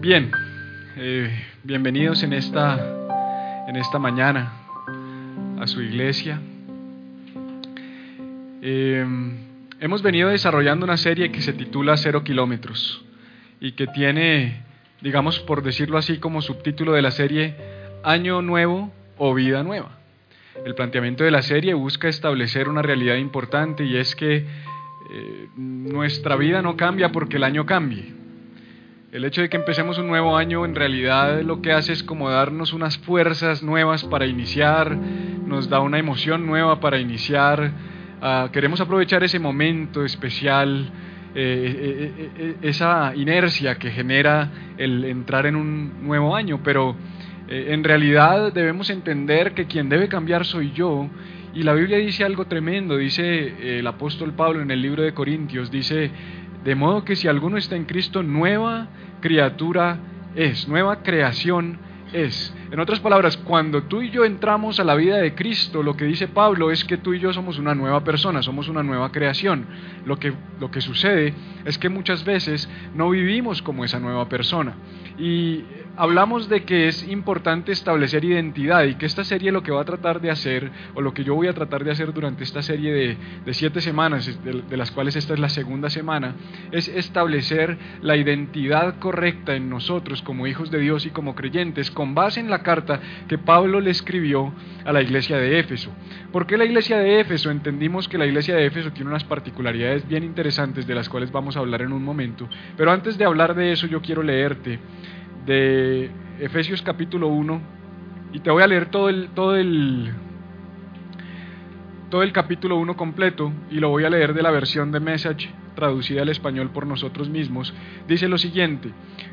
Bien, eh, bienvenidos en esta, en esta mañana a su iglesia. Eh, hemos venido desarrollando una serie que se titula Cero Kilómetros y que tiene, digamos, por decirlo así, como subtítulo de la serie Año Nuevo o Vida Nueva. El planteamiento de la serie busca establecer una realidad importante y es que eh, nuestra vida no cambia porque el año cambie. El hecho de que empecemos un nuevo año en realidad lo que hace es como darnos unas fuerzas nuevas para iniciar, nos da una emoción nueva para iniciar. Ah, queremos aprovechar ese momento especial, eh, eh, esa inercia que genera el entrar en un nuevo año, pero en realidad debemos entender que quien debe cambiar soy yo. Y la Biblia dice algo tremendo, dice eh, el apóstol Pablo en el libro de Corintios, dice, de modo que si alguno está en Cristo, nueva criatura es, nueva creación es. En otras palabras, cuando tú y yo entramos a la vida de Cristo, lo que dice Pablo es que tú y yo somos una nueva persona, somos una nueva creación. Lo que, lo que sucede es que muchas veces no vivimos como esa nueva persona. Y hablamos de que es importante establecer identidad y que esta serie lo que va a tratar de hacer, o lo que yo voy a tratar de hacer durante esta serie de, siete semanas, de, las cuales esta es la segunda semana, es establecer la identidad correcta en nosotros como hijos de Dios y como creyentes, con base en la carta que Pablo le escribió a la iglesia de Éfeso. ¿Por qué la iglesia de Éfeso? Entendimos que la iglesia de Éfeso tiene unas particularidades bien interesantes de las cuales vamos a hablar en un momento, pero antes de hablar de eso yo quiero leerte de Efesios capítulo 1 y te voy a leer todo el, todo el, todo el capítulo 1 completo y lo voy a leer de la versión de Message traducida al español por nosotros mismos. Dice lo siguiente,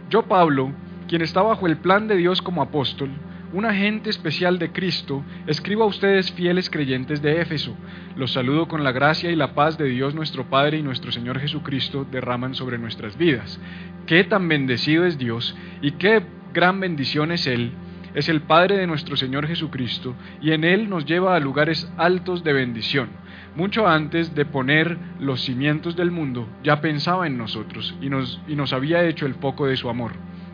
yo Pablo, quien está bajo el plan de Dios como apóstol, un agente especial de Cristo, escribo a ustedes fieles creyentes de Éfeso. Los saludo con la gracia y la paz de Dios nuestro Padre y nuestro Señor Jesucristo derraman sobre nuestras vidas. Qué tan bendecido es Dios y qué gran bendición es Él. Es el Padre de nuestro Señor Jesucristo y en Él nos lleva a lugares altos de bendición. Mucho antes de poner los cimientos del mundo, ya pensaba en nosotros y nos, y nos había hecho el foco de su amor.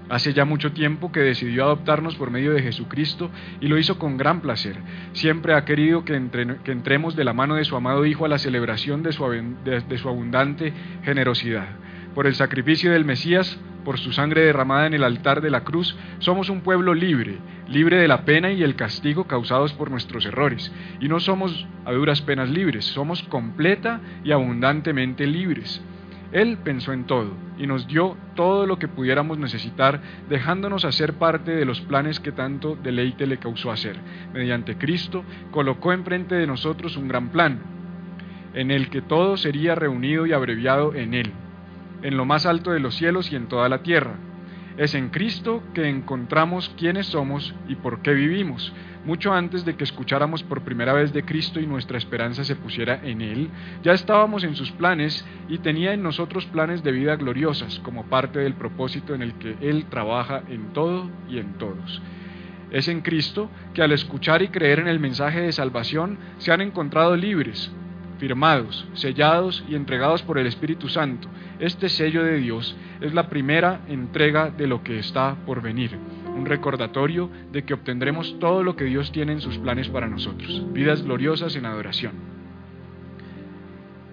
Hace ya mucho tiempo que decidió adoptarnos por medio de Jesucristo y lo hizo con gran placer. Siempre ha querido que, entremos de la mano de su amado Hijo a la celebración de su, de su abundante generosidad. Por el sacrificio del Mesías, por su sangre derramada en el altar de la cruz, somos un pueblo libre, libre de la pena y el castigo causados por nuestros errores. Y no somos a duras penas libres, somos completa y abundantemente libres. Él pensó en todo y nos dio todo lo que pudiéramos necesitar, dejándonos hacer parte de los planes que tanto deleite le causó hacer. Mediante Cristo colocó enfrente de nosotros un gran plan, en el que todo sería reunido y abreviado en Él, en lo más alto de los cielos y en toda la tierra. Es en Cristo que encontramos quiénes somos y por qué vivimos mucho antes de que escucháramos por primera vez de Cristo y nuestra esperanza se pusiera en Él, ya estábamos en sus planes y tenía en nosotros planes de vida gloriosas como parte del propósito en el que Él trabaja en todo y en todos. Es en Cristo que al escuchar y creer en el mensaje de salvación se han encontrado libres, firmados, sellados y entregados por el Espíritu Santo. Este sello de Dios es la primera entrega de lo que está por venir un recordatorio de que obtendremos todo lo que Dios tiene en sus planes para nosotros, vidas gloriosas en adoración.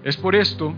Es por esto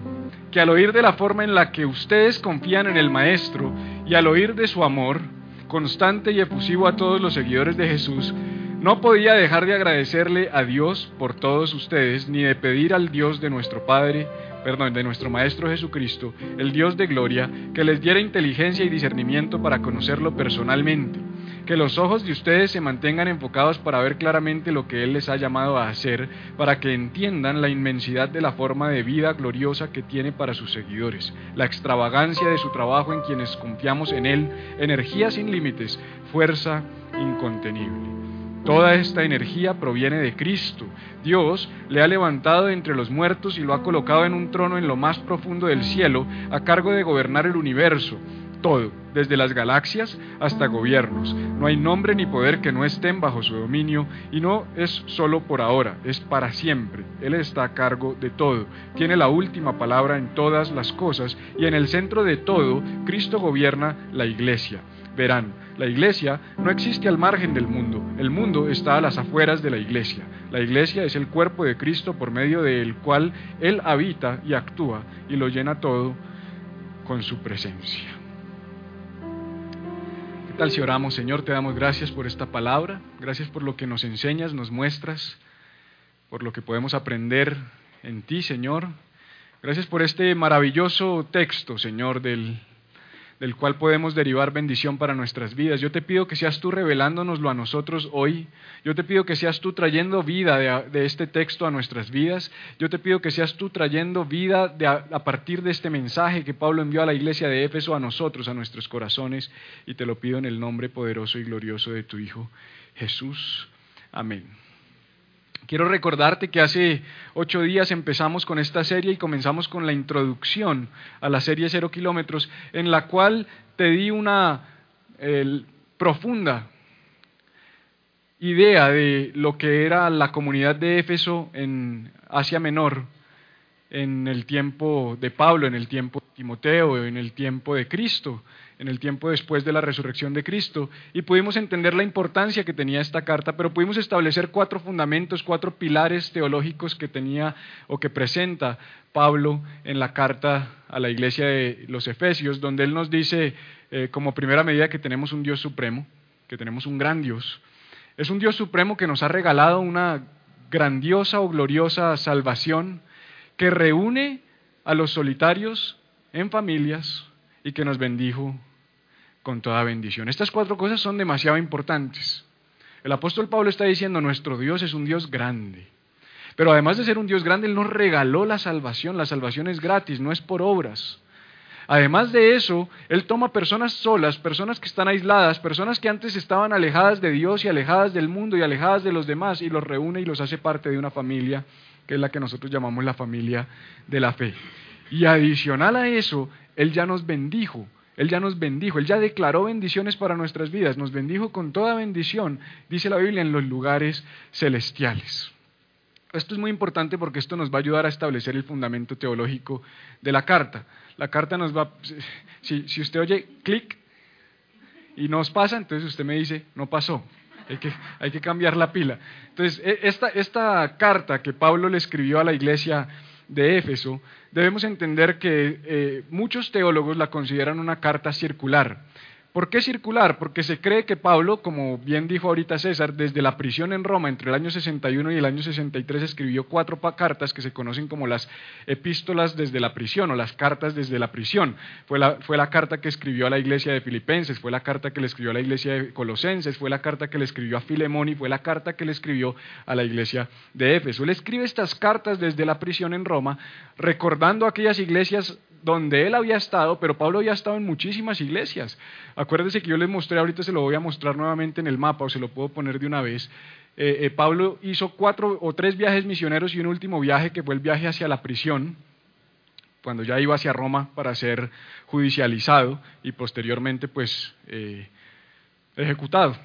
que al oír de la forma en la que ustedes confían en el Maestro y al oír de su amor constante y efusivo a todos los seguidores de Jesús, no podía dejar de agradecerle a Dios por todos ustedes, ni de pedir al Dios de nuestro Padre, perdón, de nuestro Maestro Jesucristo, el Dios de gloria, que les diera inteligencia y discernimiento para conocerlo personalmente que los ojos de ustedes se mantengan enfocados para ver claramente lo que Él les ha llamado a hacer, para que entiendan la inmensidad de la forma de vida gloriosa que tiene para sus seguidores, la extravagancia de su trabajo en quienes confiamos en Él, energía sin límites, fuerza incontenible. Toda esta energía proviene de Cristo. Dios le ha levantado entre los muertos y lo ha colocado en un trono en lo más profundo del cielo, a cargo de gobernar el universo todo, desde las galaxias hasta gobiernos. No hay nombre ni poder que no estén bajo su dominio y no es solo por ahora, es para siempre. Él está a cargo de todo, tiene la última palabra en todas las cosas y en el centro de todo, Cristo gobierna la iglesia. Verán, la iglesia no existe al margen del mundo, el mundo está a las afueras de la iglesia. La iglesia es el cuerpo de Cristo por medio del cual Él habita y actúa y lo llena todo con su presencia. ¿Qué tal si oramos, Señor? Te damos gracias por esta palabra, gracias por lo que nos enseñas, nos muestras, por lo que podemos aprender en ti, Señor. Gracias por este maravilloso texto, Señor, del, del cual podemos derivar bendición para nuestras vidas. Yo te pido que seas tú revelándonoslo a nosotros hoy. Yo te pido que seas tú trayendo vida de, este texto a nuestras vidas. Yo te pido que seas tú trayendo vida a, a partir de este mensaje que Pablo envió a la iglesia de Éfeso a nosotros, a nuestros corazones. Y te lo pido en el nombre poderoso y glorioso de tu Hijo Jesús. Amén. Quiero recordarte que hace ocho días empezamos con esta serie y comenzamos con la introducción a la serie Cero Kilómetros, en la cual te di una profunda idea de lo que era la comunidad de Éfeso en Asia Menor, en el tiempo de Pablo, en el tiempo de Timoteo, en el tiempo de Cristo en el tiempo después de la resurrección de Cristo, y pudimos entender la importancia que tenía esta carta, pero pudimos establecer cuatro fundamentos, cuatro pilares teológicos que tenía o que presenta Pablo en la carta a la iglesia de los Efesios, donde él nos dice eh, como primera medida que tenemos un Dios supremo, que tenemos un gran Dios. Es un Dios supremo que nos ha regalado una grandiosa o gloriosa salvación que reúne a los solitarios en familias y que nos bendijo con toda bendición. Estas cuatro cosas son demasiado importantes. El apóstol Pablo está diciendo, nuestro Dios es un Dios grande. Pero además de ser un Dios grande, Él nos regaló la salvación. La salvación es gratis, no es por obras. Además de eso, Él toma personas solas, personas que están aisladas, personas que antes estaban alejadas de Dios y alejadas del mundo y alejadas de los demás, y los reúne y los hace parte de una familia, que es la que nosotros llamamos la familia de la fe. Y adicional a eso, Él ya nos bendijo él ya nos bendijo, Él ya declaró bendiciones para nuestras vidas, nos bendijo con toda bendición, dice la Biblia, en los lugares celestiales. Esto es muy importante porque esto nos va a ayudar a establecer el fundamento teológico de la carta. La carta nos va, si, si usted oye clic y nos pasa, entonces usted me dice, no pasó, hay que, hay que cambiar la pila. Entonces, e, esta, esta carta que Pablo le escribió a la iglesia de Éfeso, debemos entender que eh, muchos teólogos la consideran una carta circular. ¿Por qué circular? Porque se cree que Pablo, como bien dijo ahorita César, desde la prisión en Roma entre el año 61 y el año 63 escribió cuatro cartas que se conocen como las epístolas desde la prisión o las cartas desde la prisión. Fue la, fue la carta que escribió a la iglesia de Filipenses, fue la carta que le escribió a la iglesia de Colosenses, fue la carta que le escribió a Filemón y fue la carta que le escribió a la iglesia de Éfeso. Él escribe estas cartas desde la prisión en Roma, recordando aquellas iglesias donde él había estado, pero Pablo había estado en muchísimas iglesias. Acuérdense que yo les mostré, ahorita se lo voy a mostrar nuevamente en el mapa o se lo puedo poner de una vez. Eh, eh, Pablo hizo cuatro o tres viajes misioneros y un último viaje que fue el viaje hacia la prisión, cuando ya iba hacia Roma para ser judicializado y posteriormente pues eh, ejecutado.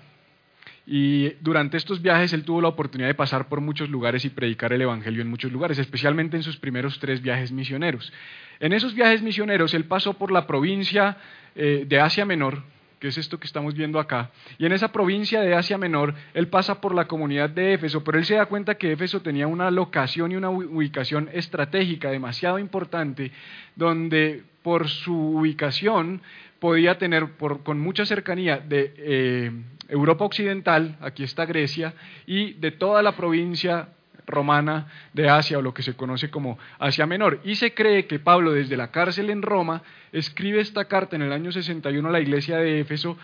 Y durante estos viajes él tuvo la oportunidad de pasar por muchos lugares y predicar el Evangelio en muchos lugares, especialmente en sus primeros tres viajes misioneros. En esos viajes misioneros él pasó por la provincia eh, de Asia Menor, que es esto que estamos viendo acá, y en esa provincia de Asia Menor él pasa por la comunidad de Éfeso, pero él se da cuenta que Éfeso tenía una locación y una ubicación estratégica demasiado importante, donde por su ubicación podía tener con mucha cercanía de eh, Europa Occidental, aquí está Grecia, y de toda la provincia romana de Asia o lo que se conoce como Asia Menor. Y se cree que Pablo desde la cárcel en Roma escribe esta carta en el año 61 a la iglesia de Éfeso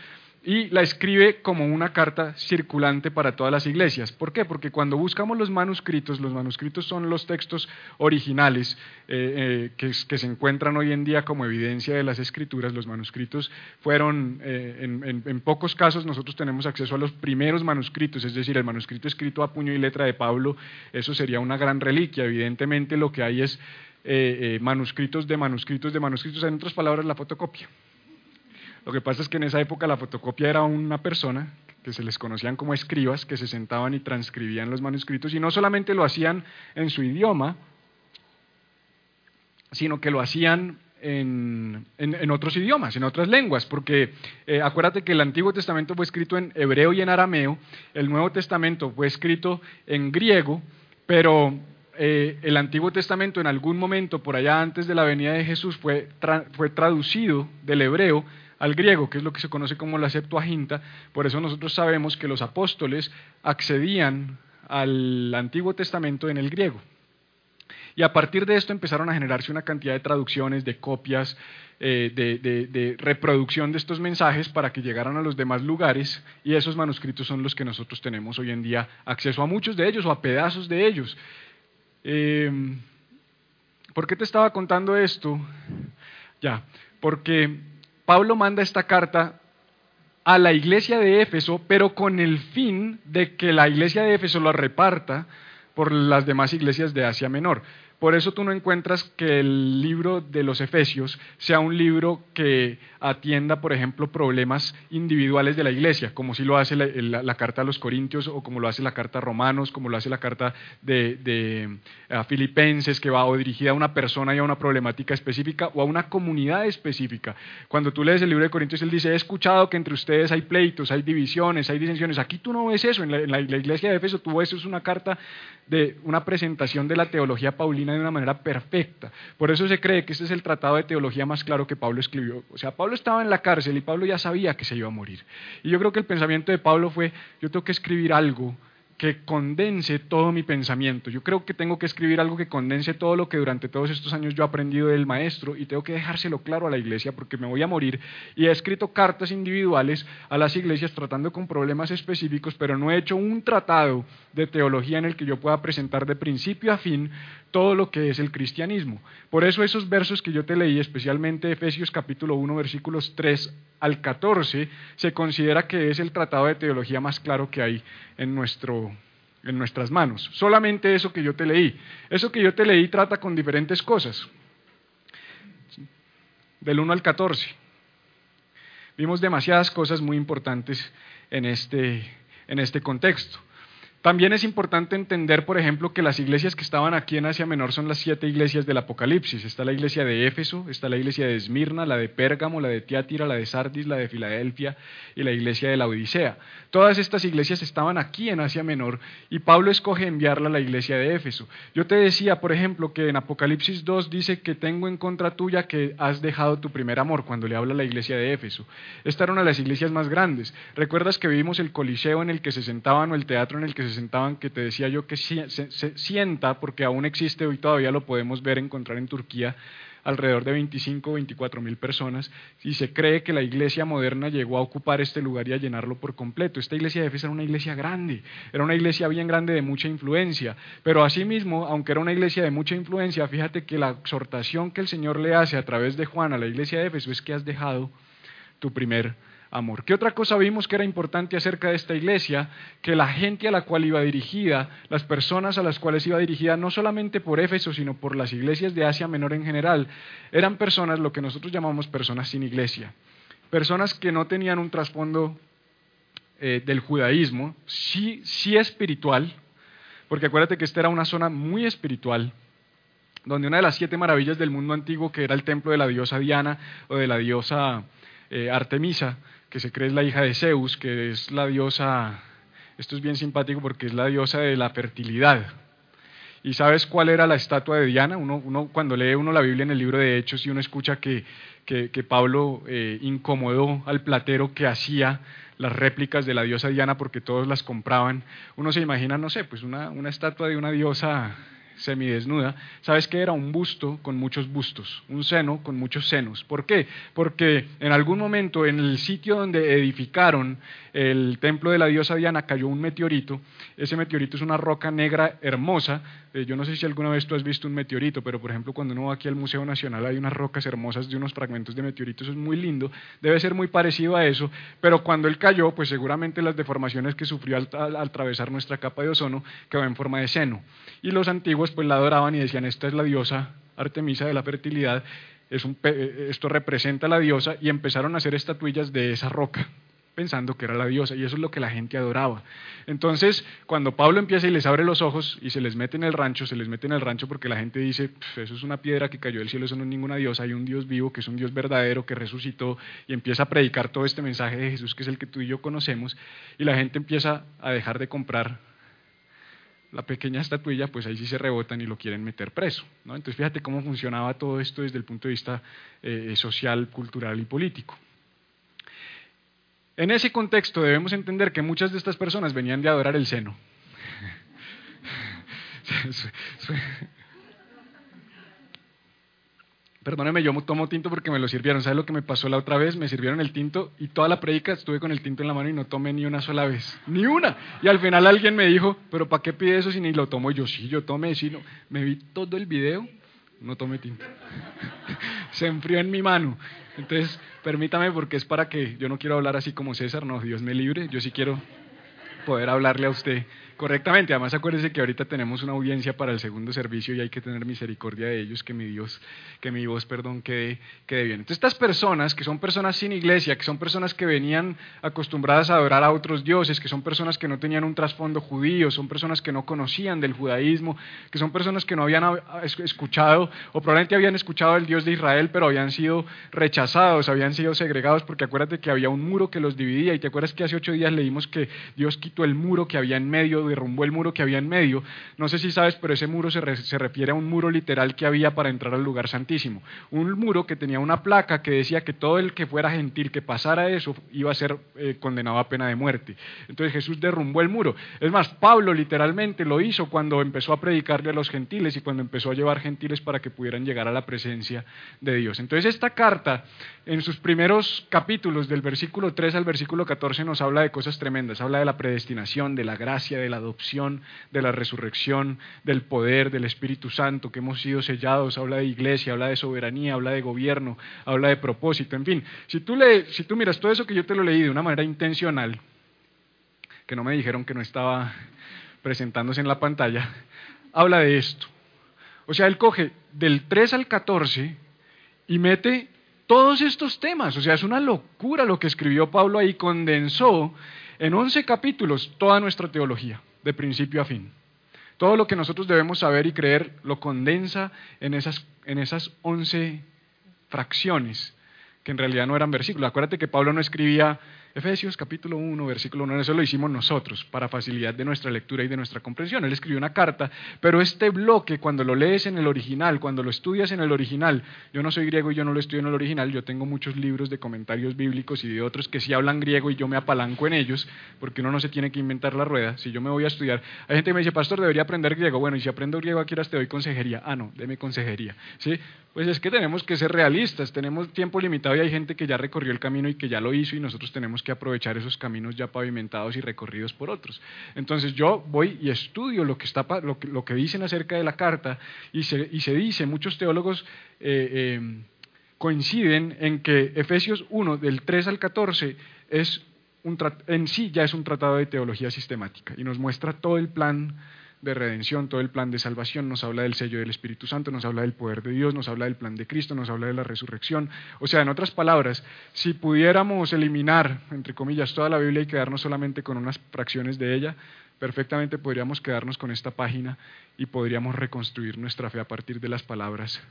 y la escribe como una carta circulante para todas las iglesias. ¿Por qué? Porque cuando buscamos los manuscritos, los manuscritos son los textos originales eh, eh, que, se encuentran hoy en día como evidencia de las escrituras. Los manuscritos fueron, eh, en, en, pocos casos nosotros tenemos acceso a los primeros manuscritos, es decir, el manuscrito escrito a puño y letra de Pablo, eso sería una gran reliquia. Evidentemente lo que hay es manuscritos de manuscritos de manuscritos, en otras palabras, la fotocopia. Lo que pasa es que en esa época la fotocopia era una persona que se les conocían como escribas, que se sentaban y transcribían los manuscritos, y no solamente lo hacían en su idioma, sino que lo hacían en, otros idiomas, en otras lenguas, porque eh, acuérdate que el Antiguo Testamento fue escrito en hebreo y en arameo, el Nuevo Testamento fue escrito en griego, pero eh, el Antiguo Testamento en algún momento, por allá antes de la venida de Jesús, fue, fue traducido del hebreo al griego, que es lo que se conoce como la Septuaginta. Por eso nosotros sabemos que los apóstoles accedían al Antiguo Testamento en el griego. Y a partir de esto empezaron a generarse una cantidad de traducciones, de copias, eh, de, reproducción de estos mensajes para que llegaran a los demás lugares y esos manuscritos son los que nosotros tenemos hoy en día acceso a muchos de ellos o a pedazos de ellos. Em, ¿Por qué te estaba contando esto? Ya, porque Pablo manda esta carta a la iglesia de Éfeso, pero con el fin de que la iglesia de Éfeso la reparta por las demás iglesias de Asia Menor. Por eso tú no encuentras que el libro de los Efesios sea un libro que atienda, por ejemplo, problemas individuales de la iglesia, como si lo hace la, carta a los Corintios o como lo hace la carta a Romanos, como lo hace la carta de, Filipenses, que va o dirigida a una persona y a una problemática específica o a una comunidad específica. Cuando tú lees el libro de Corintios, él dice, he escuchado que entre ustedes hay pleitos, hay divisiones, hay disensiones. Aquí tú no ves eso, en la, en la iglesia de Efeso tú ves eso, es una carta de una presentación de la teología paulina de una manera perfecta. Por eso se cree que este es el tratado de teología más claro que Pablo escribió. O sea, Pablo estaba en la cárcel y Pablo ya sabía que se iba a morir. Y yo creo que el pensamiento de Pablo fue, yo tengo que escribir algo que condense todo mi pensamiento. Yo creo que tengo que escribir algo que condense todo lo que durante todos estos años yo he aprendido del maestro y tengo que dejárselo claro a la iglesia porque me voy a morir. Y he escrito cartas individuales a las iglesias tratando con problemas específicos, pero no he hecho un tratado de teología en el que yo pueda presentar de principio a fin todo lo que es el cristianismo. Por eso esos versos que yo te leí, especialmente Efesios capítulo 1, versículos 3 al 14, se considera que es el tratado de teología más claro que hay en, nuestro, en nuestras manos. Solamente eso que yo te leí. Eso que yo te leí trata con diferentes cosas. Del 1 al 14. Vimos demasiadas cosas muy importantes en este, en este contexto. También es importante entender, por ejemplo, que las iglesias que estaban aquí en Asia Menor son las siete iglesias del Apocalipsis. Está la iglesia de Éfeso, está la iglesia de Esmirna, la de Pérgamo, la de Tiátira, la de Sardis, la de Filadelfia y la iglesia de la Odisea. Todas estas iglesias estaban aquí en Asia Menor y Pablo escoge enviarla a la iglesia de Éfeso. Yo te decía, por ejemplo, que en Apocalipsis 2 dice que tengo en contra tuya que has dejado tu primer amor cuando le habla a la iglesia de Éfeso. Esta era una de las iglesias más grandes. ¿Recuerdas que vimos el coliseo en el que se sentaban o el teatro en el que se que te decía yo que se, sienta, porque aún existe hoy todavía lo podemos ver, encontrar en Turquía, alrededor de 25 o 24 mil personas, y se cree que la iglesia moderna llegó a ocupar este lugar y a llenarlo por completo. Esta iglesia de Éfeso era una iglesia grande, era una iglesia bien grande de mucha influencia, pero asimismo, aunque era una iglesia de mucha influencia, fíjate que la exhortación que el Señor le hace a través de Juan a la iglesia de Éfeso es que has dejado tu primer amor. ¿Qué otra cosa vimos que era importante acerca de esta iglesia? Que la gente a la cual iba dirigida, las personas a las cuales iba dirigida, no solamente por Éfeso, sino por las iglesias de Asia Menor en general, eran personas, lo que nosotros llamamos personas sin iglesia. Personas que no tenían un trasfondo eh, del judaísmo, sí, sí espiritual, porque acuérdate que esta era una zona muy espiritual, donde una de las siete maravillas del mundo antiguo, que era el templo de la diosa Diana o de la diosa eh, Artemisa, que se cree es la hija de Zeus, que es la diosa, esto es bien simpático porque es la diosa de la fertilidad. ¿Y sabes cuál era la estatua de Diana? Uno, uno cuando lee uno la Biblia en el libro de Hechos y uno escucha que, que, Pablo eh, incomodó al platero que hacía las réplicas de la diosa Diana porque todos las compraban, uno se imagina, no sé, pues una, una estatua de una diosa semidesnuda, ¿sabes que era? Un busto con muchos bustos, un seno con muchos senos. ¿Por qué? Porque en algún momento en el sitio donde edificaron el templo de la diosa Diana cayó un meteorito. Ese meteorito es una roca negra hermosa. Eh, yo no sé si alguna vez tú has visto un meteorito, pero por ejemplo cuando uno va aquí al Museo Nacional hay unas rocas hermosas de unos fragmentos de meteoritos, es muy lindo. Debe ser muy parecido a eso, pero cuando él cayó, pues seguramente las deformaciones que sufrió al, atravesar nuestra capa de ozono quedó en forma de seno. Y los antiguos pues la adoraban y decían, esta es la diosa Artemisa de la fertilidad, un, esto representa a la diosa y empezaron a hacer estatuillas de esa roca pensando que era la diosa, y eso es lo que la gente adoraba. Entonces, cuando Pablo empieza y les abre los ojos y se les mete en el rancho, se les mete en el rancho porque la gente dice, eso es una piedra que cayó del cielo, eso no es ninguna diosa, hay un Dios vivo, que es un Dios verdadero, que resucitó, y empieza a predicar todo este mensaje de Jesús, que es el que tú y yo conocemos, y la gente empieza a dejar de comprar la pequeña estatuilla, pues ahí sí se rebotan y lo quieren meter preso. ¿no? Entonces fíjate cómo funcionaba todo esto desde el punto de vista eh, social, cultural y político. En ese contexto debemos entender que muchas de estas personas venían de adorar el seno. Perdóneme, yo tomo tinto porque me lo sirvieron. ¿Sabes lo que me pasó la otra vez? Me sirvieron el tinto y toda la predica estuve con el tinto en la mano y no tomé ni una sola vez. Ni una. Y al final alguien me dijo, ¿pero para qué pide eso si ni lo tomo? yo, sí, yo tomé, sí, no. Me vi todo el video, no tomé tinto. Se enfrió en mi mano. Entonces, permítame porque es para que yo no quiero hablar así como César, no, Dios me libre. Yo sí quiero poder hablarle a usted correctamente. Además, acuérdese que ahorita tenemos una audiencia para el segundo servicio y hay que tener misericordia de ellos, que mi Dios, que mi voz, perdón, quede, quede bien. Entonces, estas personas, que son personas sin iglesia, que son personas que venían acostumbradas a adorar a otros dioses, que son personas que no tenían un trasfondo judío, son personas que no conocían del judaísmo, que son personas que no habían escuchado, o probablemente habían escuchado el Dios de Israel, pero habían sido rechazados, habían sido segregados, porque acuérdate que había un muro que los dividía, y te acuerdas que hace ocho días leímos que Dios quitó el muro que había en medio derrumbó el muro que había en medio. No sé si sabes, pero ese muro se, refiere a un muro literal que había para entrar al lugar santísimo. Un muro que tenía una placa que decía que todo el que fuera gentil que pasara eso iba a ser eh, condenado a pena de muerte. Entonces Jesús derrumbó el muro. Es más, Pablo literalmente lo hizo cuando empezó a predicarle a los gentiles y cuando empezó a llevar gentiles para que pudieran llegar a la presencia de Dios. Entonces esta carta, en sus primeros capítulos, del versículo 3 al versículo 14, nos habla de cosas tremendas. Habla de la predestinación, de la gracia, de la adopción, de la resurrección, del poder, del Espíritu Santo, que hemos sido sellados, habla de iglesia, habla de soberanía, habla de gobierno, habla de propósito, en fin. Si tú, le, si tú miras todo eso que yo te lo leí de una manera intencional, que no me dijeron que no estaba presentándose en la pantalla, habla de esto. O sea, él coge del 3 al 14 y mete todos estos temas. O sea, es una locura lo que escribió Pablo ahí, condensó en 11 capítulos toda nuestra teología de principio a fin. Todo lo que nosotros debemos saber y creer lo condensa en esas, en esas 11 fracciones, que en realidad no eran versículos. Acuérdate que Pablo no escribía Efesios capítulo 1, versículo 1, eso lo hicimos nosotros para facilidad de nuestra lectura y de nuestra comprensión. Él escribió una carta, pero este bloque, cuando lo lees en el original, cuando lo estudias en el original, yo no soy griego y yo no lo estudio en el original, yo tengo muchos libros de comentarios bíblicos y de otros que sí hablan griego y yo me apalanco en ellos, porque uno no se tiene que inventar la rueda. Si yo me voy a estudiar, hay gente que me dice, pastor, debería aprender griego. Bueno, y si aprendo griego, aquí te doy consejería. Ah, no, deme consejería. ¿Sí? Pues es que tenemos que ser realistas, tenemos tiempo limitado y hay gente que ya recorrió el camino y que ya lo hizo y nosotros tenemos que aprovechar esos caminos ya pavimentados y recorridos por otros. Entonces yo voy y estudio lo que, está, lo que, lo que dicen acerca de la carta y se, y se dice, muchos teólogos eh, eh, coinciden en que Efesios 1, del 3 al 14, es un, en sí ya es un tratado de teología sistemática y nos muestra todo el plan de redención, todo el plan de salvación, nos habla del sello del Espíritu Santo, nos habla del poder de Dios, nos habla del plan de Cristo, nos habla de la resurrección. O sea, en otras palabras, si pudiéramos eliminar, entre comillas, toda la Biblia y quedarnos solamente con unas fracciones de ella, perfectamente podríamos quedarnos con esta página y podríamos reconstruir nuestra fe a partir de las palabras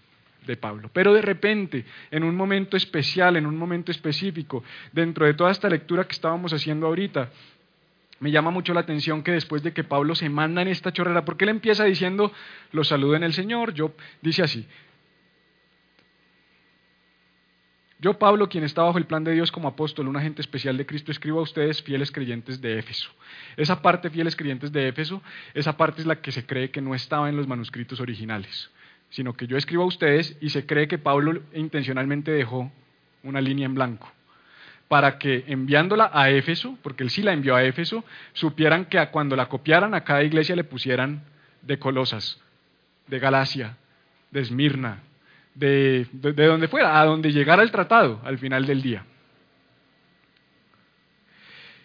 de Pablo. Pero de repente, en un momento especial, en un momento específico, dentro de toda esta lectura que estábamos haciendo ahorita, me llama mucho la atención que después de que Pablo se manda en esta chorrera, porque él empieza diciendo, los saludo en el Señor, yo, dice así, yo Pablo, quien está bajo el plan de Dios como apóstol, un agente especial de Cristo, escribo a ustedes fieles creyentes de Éfeso. Esa parte, fieles creyentes de Éfeso, esa parte es la que se cree que no estaba en los manuscritos originales, sino que yo escribo a ustedes y se cree que Pablo intencionalmente dejó una línea en blanco para que enviándola a Éfeso, porque él sí la envió a Éfeso, supieran que cuando la copiaran a cada iglesia le pusieran de Colosas, de Galacia, de Esmirna, de, de, donde fuera, a donde llegara el tratado al final del día.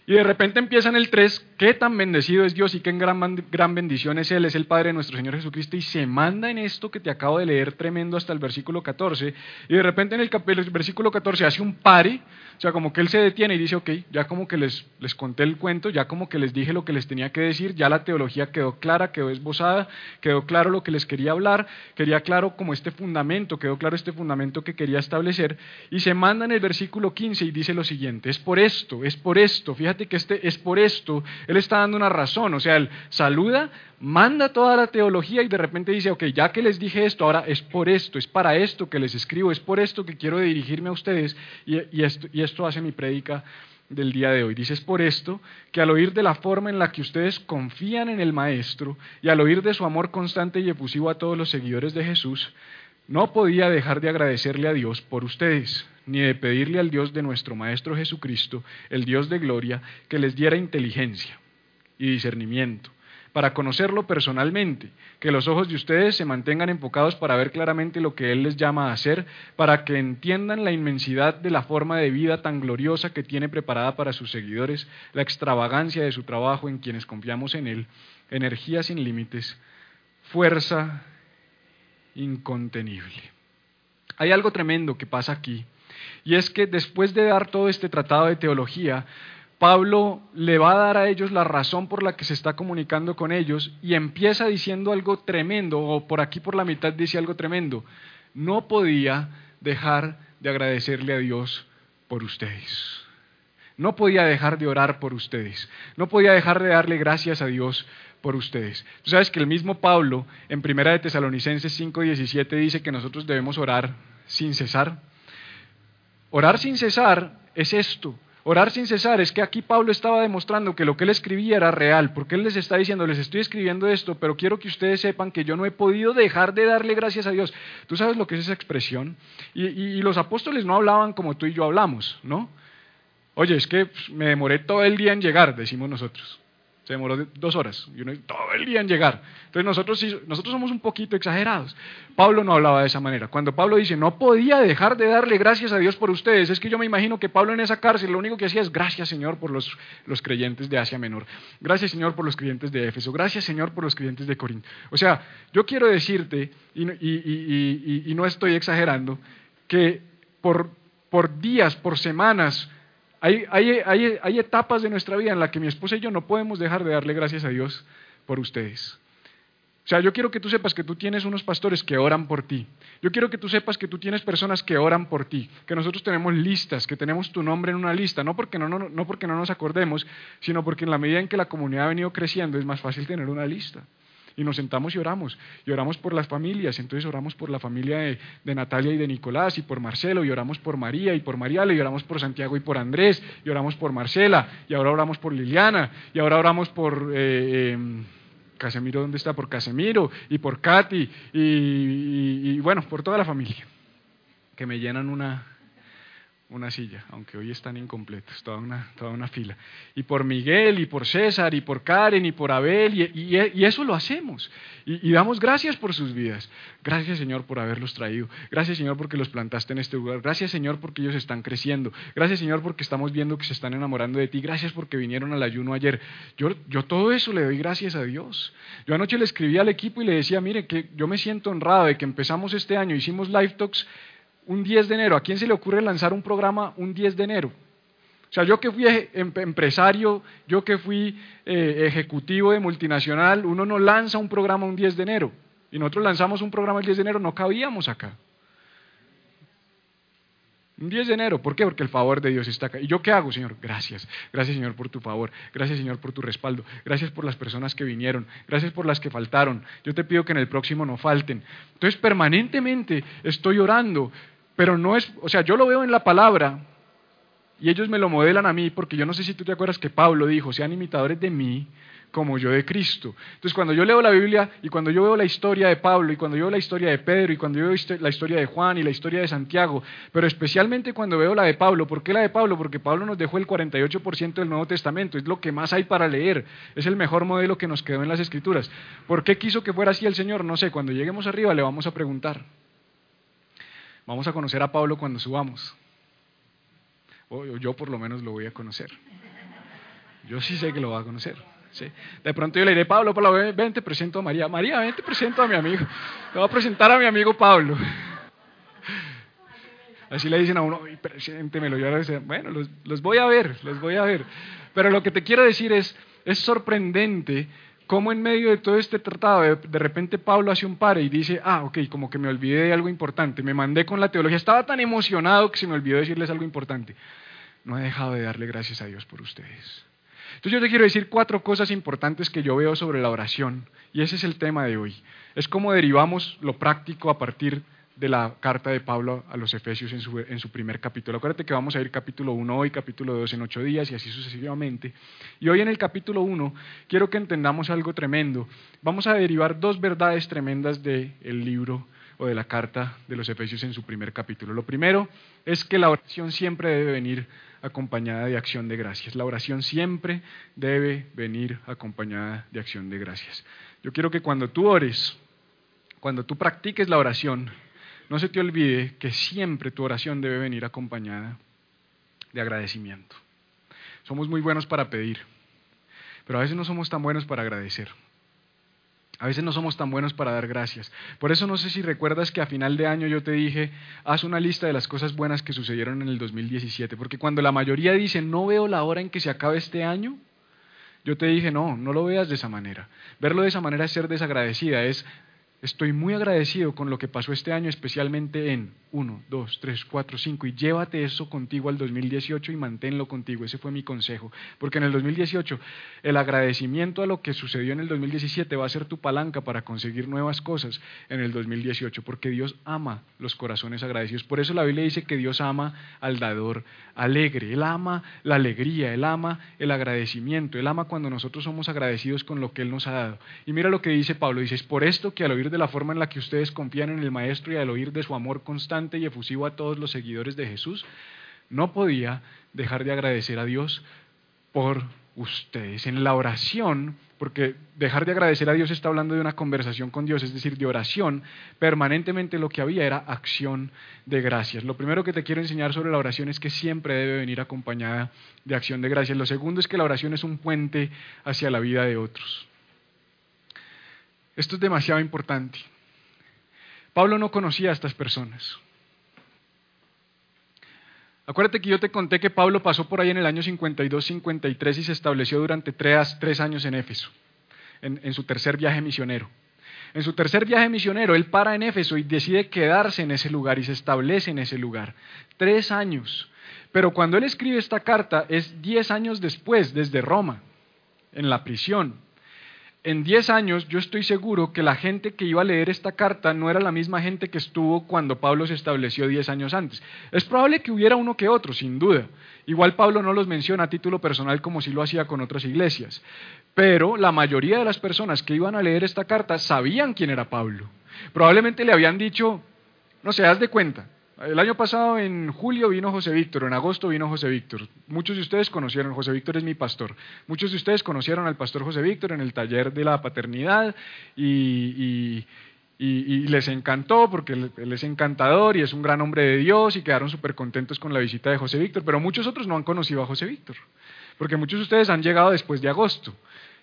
Y de repente empieza en el 3, qué tan bendecido es Dios y qué gran, gran bendición es Él, es el Padre de nuestro Señor Jesucristo, y se manda en esto que te acabo de leer tremendo hasta el versículo 14, y de repente en el, versículo 14 hace un pare, o sea, como que Él se detiene y dice, ok, ya como que les, les conté el cuento, ya como que les dije lo que les tenía que decir, ya la teología quedó clara, quedó esbozada, quedó claro lo que les quería hablar, quería claro como este fundamento, quedó claro este fundamento que quería establecer, y se manda en el versículo 15 y dice lo siguiente, es por esto, es por esto, fíjate que este es por esto, él está dando una razón, o sea, él saluda, manda toda la teología y de repente dice, ok, ya que les dije esto, ahora es por esto, es para esto que les escribo, es por esto que quiero dirigirme a ustedes y, esto, y esto hace mi prédica del día de hoy. Dice, es por esto que al oír de la forma en la que ustedes confían en el Maestro y al oír de su amor constante y efusivo a todos los seguidores de Jesús, no podía dejar de agradecerle a Dios por ustedes ni de pedirle al Dios de nuestro Maestro Jesucristo, el Dios de gloria, que les diera inteligencia y discernimiento, para conocerlo personalmente, que los ojos de ustedes se mantengan enfocados para ver claramente lo que Él les llama a hacer, para que entiendan la inmensidad de la forma de vida tan gloriosa que tiene preparada para sus seguidores, la extravagancia de su trabajo en quienes confiamos en Él, energía sin límites, fuerza incontenible. Hay algo tremendo que pasa aquí y es que después de dar todo este tratado de teología, Pablo le va a dar a ellos la razón por la que se está comunicando con ellos y empieza diciendo algo tremendo, o por aquí por la mitad dice algo tremendo. No podía dejar de agradecerle a Dios por ustedes. No podía dejar de orar por ustedes. No podía dejar de darle gracias a Dios por ustedes. Tú sabes que el mismo Pablo en Primera de Tesalonicenses 5:17 dice que nosotros debemos orar sin cesar. Orar sin cesar es esto. Orar sin cesar es que aquí Pablo estaba demostrando que lo que él escribía era real, porque él les está diciendo, les estoy escribiendo esto, pero quiero que ustedes sepan que yo no he podido dejar de darle gracias a Dios. Tú sabes lo que es esa expresión. Y, los apóstoles no hablaban como tú y yo hablamos, ¿no? Oye, es que me demoré todo el día en llegar, decimos nosotros. Se demoró dos horas y uno todo el día en llegar. Entonces nosotros, nosotros somos un poquito exagerados. Pablo no hablaba de esa manera. Cuando Pablo dice, no podía dejar de darle gracias a Dios por ustedes, es que yo me imagino que Pablo en esa cárcel lo único que hacía es gracias Señor por los, los creyentes de Asia Menor. Gracias Señor por los creyentes de Éfeso. Gracias Señor por los creyentes de Corinto. O sea, yo quiero decirte, y, y no estoy exagerando, que por, por días, por semanas, hay, hay, etapas de nuestra vida en las que mi esposa y yo no podemos dejar de darle gracias a Dios por ustedes. O sea, yo quiero que tú sepas que tú tienes unos pastores que oran por ti. Yo quiero que tú sepas que tú tienes personas que oran por ti, que nosotros tenemos listas, que tenemos tu nombre en una lista, no porque no, no, no porque no nos acordemos, sino porque en la medida en que la comunidad ha venido creciendo es más fácil tener una lista y nos sentamos y oramos. Y oramos por las familias. Entonces oramos por la familia de, Natalia y de Nicolás y por Marcelo. Y oramos por María y por Mariale. Y oramos por Santiago y por Andrés. Y oramos por Marcela. Y ahora oramos por Liliana. Y ahora oramos por... Eh, em, Casemiro, ¿dónde está? Por Casemiro y por Katy y bueno, por toda la familia, que me llenan una, una silla, aunque hoy están incompletos, toda una, toda una fila. Y por Miguel, y por César, y por Karen, y por Abel, y, y, eso lo hacemos. Y, damos gracias por sus vidas. Gracias Señor por haberlos traído. Gracias Señor porque los plantaste en este lugar. Gracias Señor porque ellos están creciendo. Gracias Señor porque estamos viendo que se están enamorando de ti. Gracias porque vinieron al ayuno ayer. Yo, yo todo eso le doy gracias a Dios. Yo anoche le escribí al equipo y le decía, mire, que yo me siento honrado de que empezamos este año, hicimos live talks un 10 de enero. ¿A quién se le ocurre lanzar un programa un 10 de enero? O sea, yo que fui em, empresario, yo que fui eh, ejecutivo de multinacional, uno no lanza un programa un 10 de enero. Y nosotros lanzamos un programa el 10 de enero, no cabíamos acá. Un 10 de enero, ¿por qué? Porque el favor de Dios está acá. ¿Y yo qué hago, Señor? Gracias. Gracias, Señor, por tu favor. Gracias, Señor, por tu respaldo. Gracias por las personas que vinieron. Gracias por las que faltaron. Yo te pido que en el próximo no falten. Entonces, permanentemente estoy orando pero no es, o sea, yo lo veo en la palabra y ellos me lo modelan a mí porque yo no sé si tú te acuerdas que Pablo dijo, sean imitadores de mí como yo de Cristo. Entonces cuando yo leo la Biblia y cuando yo veo la historia de Pablo y cuando yo veo la historia de Pedro y cuando yo veo la historia de Juan y la historia de Santiago, pero especialmente cuando veo la de Pablo, ¿por qué la de Pablo? Porque Pablo nos dejó el 48% del Nuevo Testamento, es lo que más hay para leer, es el mejor modelo que nos quedó en las Escrituras. ¿Por qué quiso que fuera así el Señor? No sé, cuando lleguemos arriba le vamos a preguntar. Vamos a conocer a Pablo cuando subamos. Yo por lo menos lo voy a conocer. Yo sí sé que lo va a conocer. De pronto yo le diré, Pablo, Pablo, ven, te presento a María. María, ven, te presento a mi amigo. Te voy a presentar a mi amigo Pablo. Así le dicen a uno, preséntemelo. Yo ahora bueno, los, los voy a ver, los voy a ver. Pero lo que te quiero decir es, es sorprendente cómo en medio de todo este tratado, de, repente Pablo hace un pare y dice, ah, ok, como que me olvidé de algo importante, me mandé con la teología, estaba tan emocionado que se me olvidó decirles algo importante. No he dejado de darle gracias a Dios por ustedes. Entonces yo te quiero decir cuatro cosas importantes que yo veo sobre la oración, y ese es el tema de hoy. Es cómo derivamos lo práctico a partir de la carta de Pablo a los Efesios en su, en su, primer capítulo. Acuérdate que vamos a ir capítulo 1 hoy, capítulo 2 en ocho días y así sucesivamente. Y hoy en el capítulo 1 quiero que entendamos algo tremendo. Vamos a derivar dos verdades tremendas del libro o de la carta de los Efesios en su primer capítulo. Lo primero es que la oración siempre debe venir acompañada de acción de gracias. La oración siempre debe venir acompañada de acción de gracias. Yo quiero que cuando tú ores, cuando tú practiques la oración, no se te olvide que siempre tu oración debe venir acompañada de agradecimiento. Somos muy buenos para pedir, pero a veces no somos tan buenos para agradecer. A veces no somos tan buenos para dar gracias. Por eso no sé si recuerdas que a final de año yo te dije, haz una lista de las cosas buenas que sucedieron en el 2017. Porque cuando la mayoría dice, no veo la hora en que se acabe este año, yo te dije, no, no lo veas de esa manera. Verlo de esa manera es ser desagradecida, es Estoy muy agradecido con lo que pasó este año, especialmente en 1, 2, 3, 4, 5, y llévate eso contigo al 2018 y manténlo contigo. Ese fue mi consejo. Porque en el 2018 el agradecimiento a lo que sucedió en el 2017 va a ser tu palanca para conseguir nuevas cosas en el 2018, porque Dios ama los corazones agradecidos. Por eso la Biblia dice que Dios ama al dador alegre. Él ama la alegría, Él ama el agradecimiento, Él ama cuando nosotros somos agradecidos con lo que Él nos ha dado. Y mira lo que dice Pablo, dice, es por esto que al oír de la forma en la que ustedes confían en el Maestro y al oír de su amor constante y efusivo a todos los seguidores de Jesús, no podía dejar de agradecer a Dios por ustedes. En la oración, porque dejar de agradecer a Dios está hablando de una conversación con Dios, es decir, de oración, permanentemente lo que había era acción de gracias. Lo primero que te quiero enseñar sobre la oración es que siempre debe venir acompañada de acción de gracias. Lo segundo es que la oración es un puente hacia la vida de otros. Esto es demasiado importante. Pablo no conocía a estas personas. Acuérdate que yo te conté que Pablo pasó por ahí en el año 52-53 y se estableció durante tres, años en Éfeso, en, en su tercer viaje misionero. En su tercer viaje misionero, él para en Éfeso y decide quedarse en ese lugar y se establece en ese lugar. Tres años. Pero cuando él escribe esta carta es diez años después, desde Roma, en la prisión en 10 años yo estoy seguro que la gente que iba a leer esta carta no era la misma gente que estuvo cuando Pablo se estableció 10 años antes. Es probable que hubiera uno que otro, sin duda. Igual Pablo no los menciona a título personal como si lo hacía con otras iglesias. Pero la mayoría de las personas que iban a leer esta carta sabían quién era Pablo. Probablemente le habían dicho, no se haz de cuenta, el año pasado, en julio, vino José Víctor, en agosto vino José Víctor. Muchos de ustedes conocieron, José Víctor es mi pastor. Muchos de ustedes conocieron al pastor José Víctor en el taller de la paternidad y, les encantó porque él es encantador y es un gran hombre de Dios y quedaron súper contentos con la visita de José Víctor. Pero muchos otros no han conocido a José Víctor, porque muchos de ustedes han llegado después de agosto.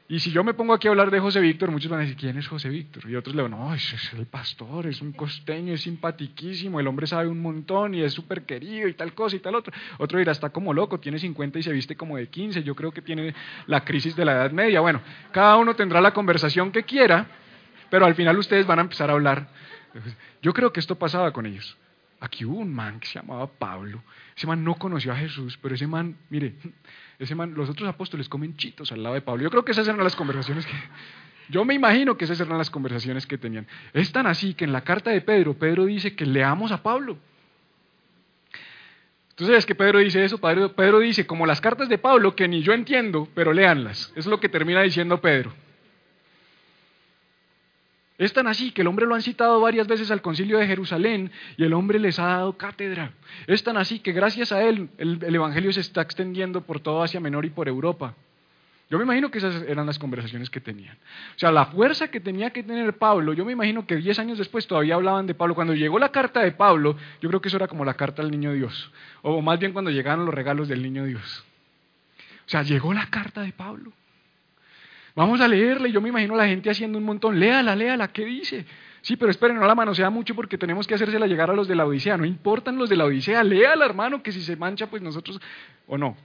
Y si yo me pongo aquí a hablar de José Víctor, muchos van a decir, ¿quién es José Víctor? Y otros le van, no, es, el pastor, es un costeño, es simpatiquísimo, el hombre sabe un montón y es súper querido y tal cosa y tal otro. Otro dirá, está como loco, tiene 50 y se viste como de 15, yo creo que tiene la crisis de la Edad Media. Bueno, cada uno tendrá la conversación que quiera, pero al final ustedes van a empezar a hablar. Yo creo que esto pasaba con ellos. Aquí hubo un man que se llamaba Pablo. Ese man no conoció a Jesús, pero ese man, mire, ese man, los otros apóstoles comen chitos al lado de Pablo. Yo creo que esas eran las conversaciones que... Yo me imagino que esas eran las conversaciones que tenían. Es tan así que en la carta de Pedro, Pedro dice que leamos a Pablo. Entonces es que Pedro dice eso, Pedro, dice, como las cartas de Pablo, que ni yo entiendo, pero léanlas. Es lo que termina diciendo Pedro. Es tan así que el hombre lo han citado varias veces al concilio de Jerusalén y el hombre les ha dado cátedra. Es tan así que gracias a él el, Evangelio se está extendiendo por toda Asia Menor y por Europa. Yo me imagino que esas eran las conversaciones que tenían. O sea, la fuerza que tenía que tener Pablo, yo me imagino que diez años después todavía hablaban de Pablo. Cuando llegó la carta de Pablo, yo creo que eso era como la carta del niño Dios. O más bien cuando llegaron los regalos del niño Dios. O sea, llegó la carta de Pablo. Vamos a leerla y yo me imagino a la gente haciendo un montón. Léala, léala, ¿qué dice? Sí, pero esperen, no la manosea mucho porque tenemos que hacérsela llegar a los de la Odisea. No importan los de la Odisea, léala, hermano, que si se mancha, pues nosotros, o no.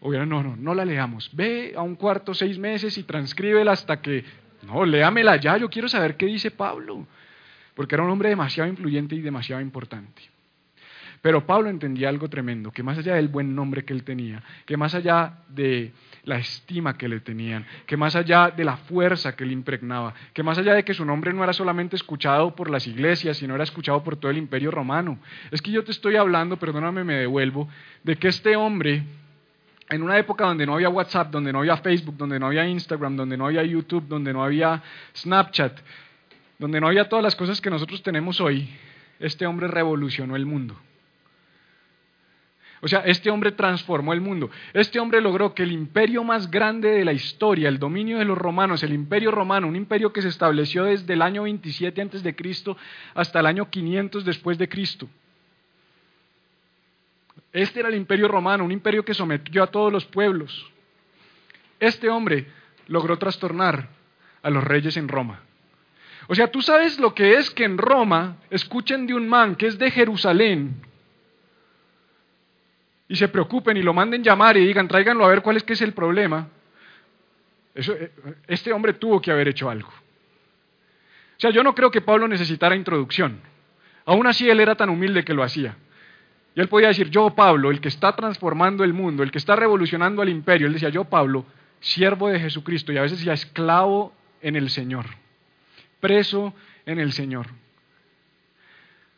O no, no, no la leamos. Ve a un cuarto seis meses y transcríbela hasta que, no, léamela ya, yo quiero saber qué dice Pablo. Porque era un hombre demasiado influyente y demasiado importante. Pero Pablo entendía algo tremendo, que más allá del buen nombre que él tenía, que más allá de la estima que le tenían, que más allá de la fuerza que le impregnaba, que más allá de que su nombre no era solamente escuchado por las iglesias, sino era escuchado por todo el imperio romano. Es que yo te estoy hablando, perdóname, me devuelvo, de que este hombre, en una época donde no había WhatsApp, donde no había Facebook, donde no había Instagram, donde no había YouTube, donde no había Snapchat, donde no había todas las cosas que nosotros tenemos hoy, este hombre revolucionó el mundo. O sea, este hombre transformó el mundo. Este hombre logró que el imperio más grande de la historia, el dominio de los romanos, el imperio romano, un imperio que se estableció desde el año 27 antes de Cristo hasta el año 500 después de Cristo. Este era el imperio romano, un imperio que sometió a todos los pueblos. Este hombre logró trastornar a los reyes en Roma. O sea, tú sabes lo que es que en Roma escuchen de un man que es de Jerusalén, y se preocupen y lo manden llamar y digan, tráiganlo a ver cuál es que es el problema, eso, eh, este hombre tuvo que haber hecho algo. O sea, yo no creo que Pablo necesitara introducción. Aún así, él era tan humilde que lo hacía. Y él podía decir, yo Pablo, el que está transformando el mundo, el que está revolucionando al imperio, él decía, yo Pablo, siervo de Jesucristo, y a veces ya esclavo en el Señor, preso en el Señor.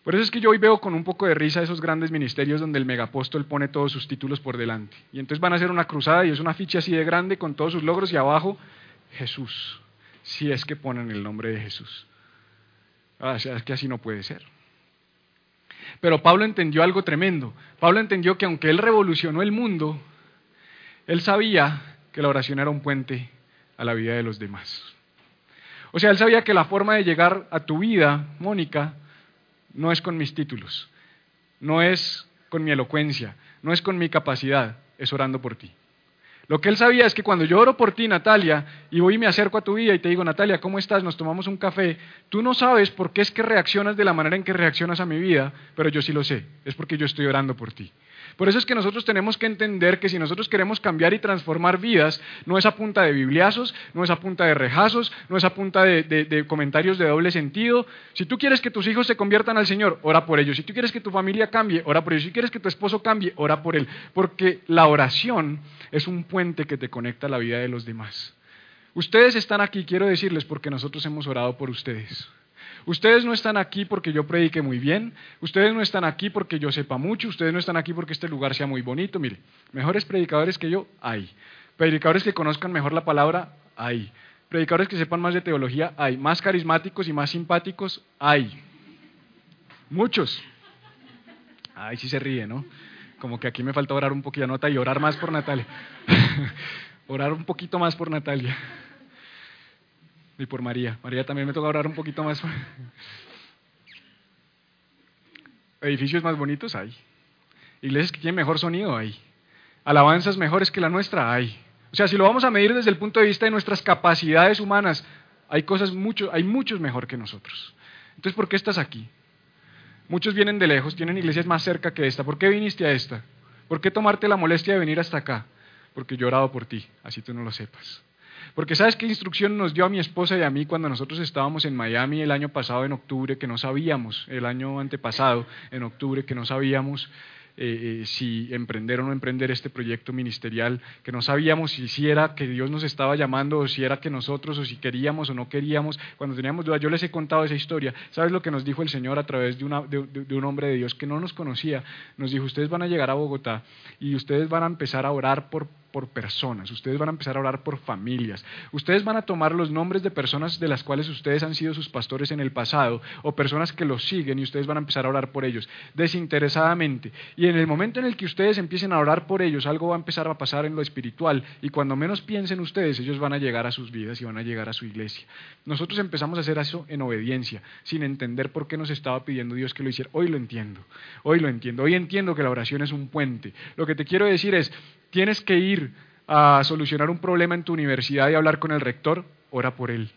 Por eso es que yo hoy veo con un poco de risa esos grandes ministerios donde el megapóstol pone todos sus títulos por delante. Y entonces van a hacer una cruzada y es una ficha así de grande con todos sus logros y abajo Jesús, si es que ponen el nombre de Jesús. Ah, o sea, es que así no puede ser. Pero Pablo entendió algo tremendo. Pablo entendió que aunque él revolucionó el mundo, él sabía que la oración era un puente a la vida de los demás. O sea, él sabía que la forma de llegar a tu vida, Mónica, no es con mis títulos, no es con mi elocuencia, no es con mi capacidad, es orando por ti. Lo que él sabía es que cuando yo oro por ti, Natalia, y voy y me acerco a tu vida y te digo, Natalia, ¿cómo estás? Nos tomamos un café. Tú no sabes por qué es que reaccionas de la manera en que reaccionas a mi vida, pero yo sí lo sé. Es porque yo estoy orando por ti. Por eso es que nosotros tenemos que entender que si nosotros queremos cambiar y transformar vidas, no es a punta de bibliazos, no es a punta de rejazos, no es a punta de, comentarios de doble sentido. Si tú quieres que tus hijos se conviertan al Señor, ora por ellos. Si tú quieres que tu familia cambie, ora por ellos. Si quieres que tu esposo cambie, ora por él. Porque la oración es un puente que te conecta a la vida de los demás. Ustedes están aquí, quiero decirles, porque nosotros hemos orado por ustedes. Ustedes no están aquí porque yo predique muy bien, ustedes no están aquí porque yo sepa mucho, ustedes no están aquí porque este lugar sea muy bonito. Mire, mejores predicadores que yo, hay. Predicadores que conozcan mejor la palabra, hay. Predicadores que sepan más de teología, hay. Más carismáticos y más simpáticos, hay. Muchos. Ay, sí se ríe, ¿no? Como que aquí me falta orar un poquito, nota y orar más por Natalia. orar un poquito más por Natalia y por María. María también me toca orar un poquito más. Edificios más bonitos hay. Iglesias que tienen mejor sonido hay. Alabanzas mejores que la nuestra hay. O sea, si lo vamos a medir desde el punto de vista de nuestras capacidades humanas, hay cosas mucho, hay muchos mejor que nosotros. Entonces, ¿por qué estás aquí? Muchos vienen de lejos, tienen iglesias más cerca que esta. ¿Por qué viniste a esta? ¿Por qué tomarte la molestia de venir hasta acá? Porque yo he orado por ti, así tú no lo sepas. Porque ¿sabes qué instrucción nos dio a mi esposa y a mí cuando nosotros estábamos en Miami el año pasado en octubre, que no sabíamos, el año antepasado en octubre, que no sabíamos eh, eh, si emprender o no emprender este proyecto ministerial, que no sabíamos si, si, era que Dios nos estaba llamando o si era que nosotros o si queríamos o no queríamos, cuando teníamos dudas, yo les he contado esa historia. ¿Sabes lo que nos dijo el Señor a través de, una, de, un hombre de Dios que no nos conocía? Nos dijo, ustedes van a llegar a Bogotá y ustedes van a empezar a orar por por personas, ustedes van a empezar a orar por familias, ustedes van a tomar los nombres de personas de las cuales ustedes han sido sus pastores en el pasado o personas que los siguen y ustedes van a empezar a orar por ellos desinteresadamente. Y en el momento en el que ustedes empiecen a orar por ellos, algo va a empezar a pasar en lo espiritual y cuando menos piensen ustedes, ellos van a llegar a sus vidas y van a llegar a su iglesia. Nosotros empezamos a hacer eso en obediencia, sin entender por qué nos estaba pidiendo Dios que lo hiciera. Hoy lo entiendo, hoy lo entiendo, hoy entiendo que la oración es un puente. Lo que te quiero decir es, tienes que ir a solucionar un problema en tu universidad y hablar con el rector, ora por él.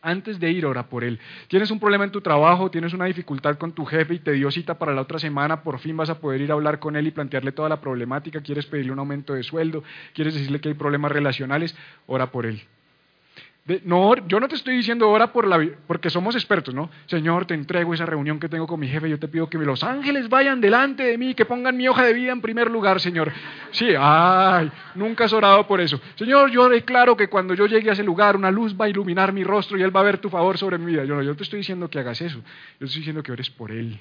Antes de ir, ora por él. Tienes un problema en tu trabajo, tienes una dificultad con tu jefe y te dio cita para la otra semana, por fin vas a poder ir a hablar con él y plantearle toda la problemática, quieres pedirle un aumento de sueldo, quieres decirle que hay problemas relacionales, ora por él no, yo no te estoy diciendo ahora por la, porque somos expertos, ¿no? Señor, te entrego esa reunión que tengo con mi jefe, yo te pido que los ángeles vayan delante de mí, que pongan mi hoja de vida en primer lugar, Señor. Sí, ay, nunca has orado por eso. Señor, yo declaro que cuando yo llegue a ese lugar, una luz va a iluminar mi rostro y Él va a ver tu favor sobre mi vida. Yo no, yo te estoy diciendo que hagas eso, yo te estoy diciendo que ores por Él.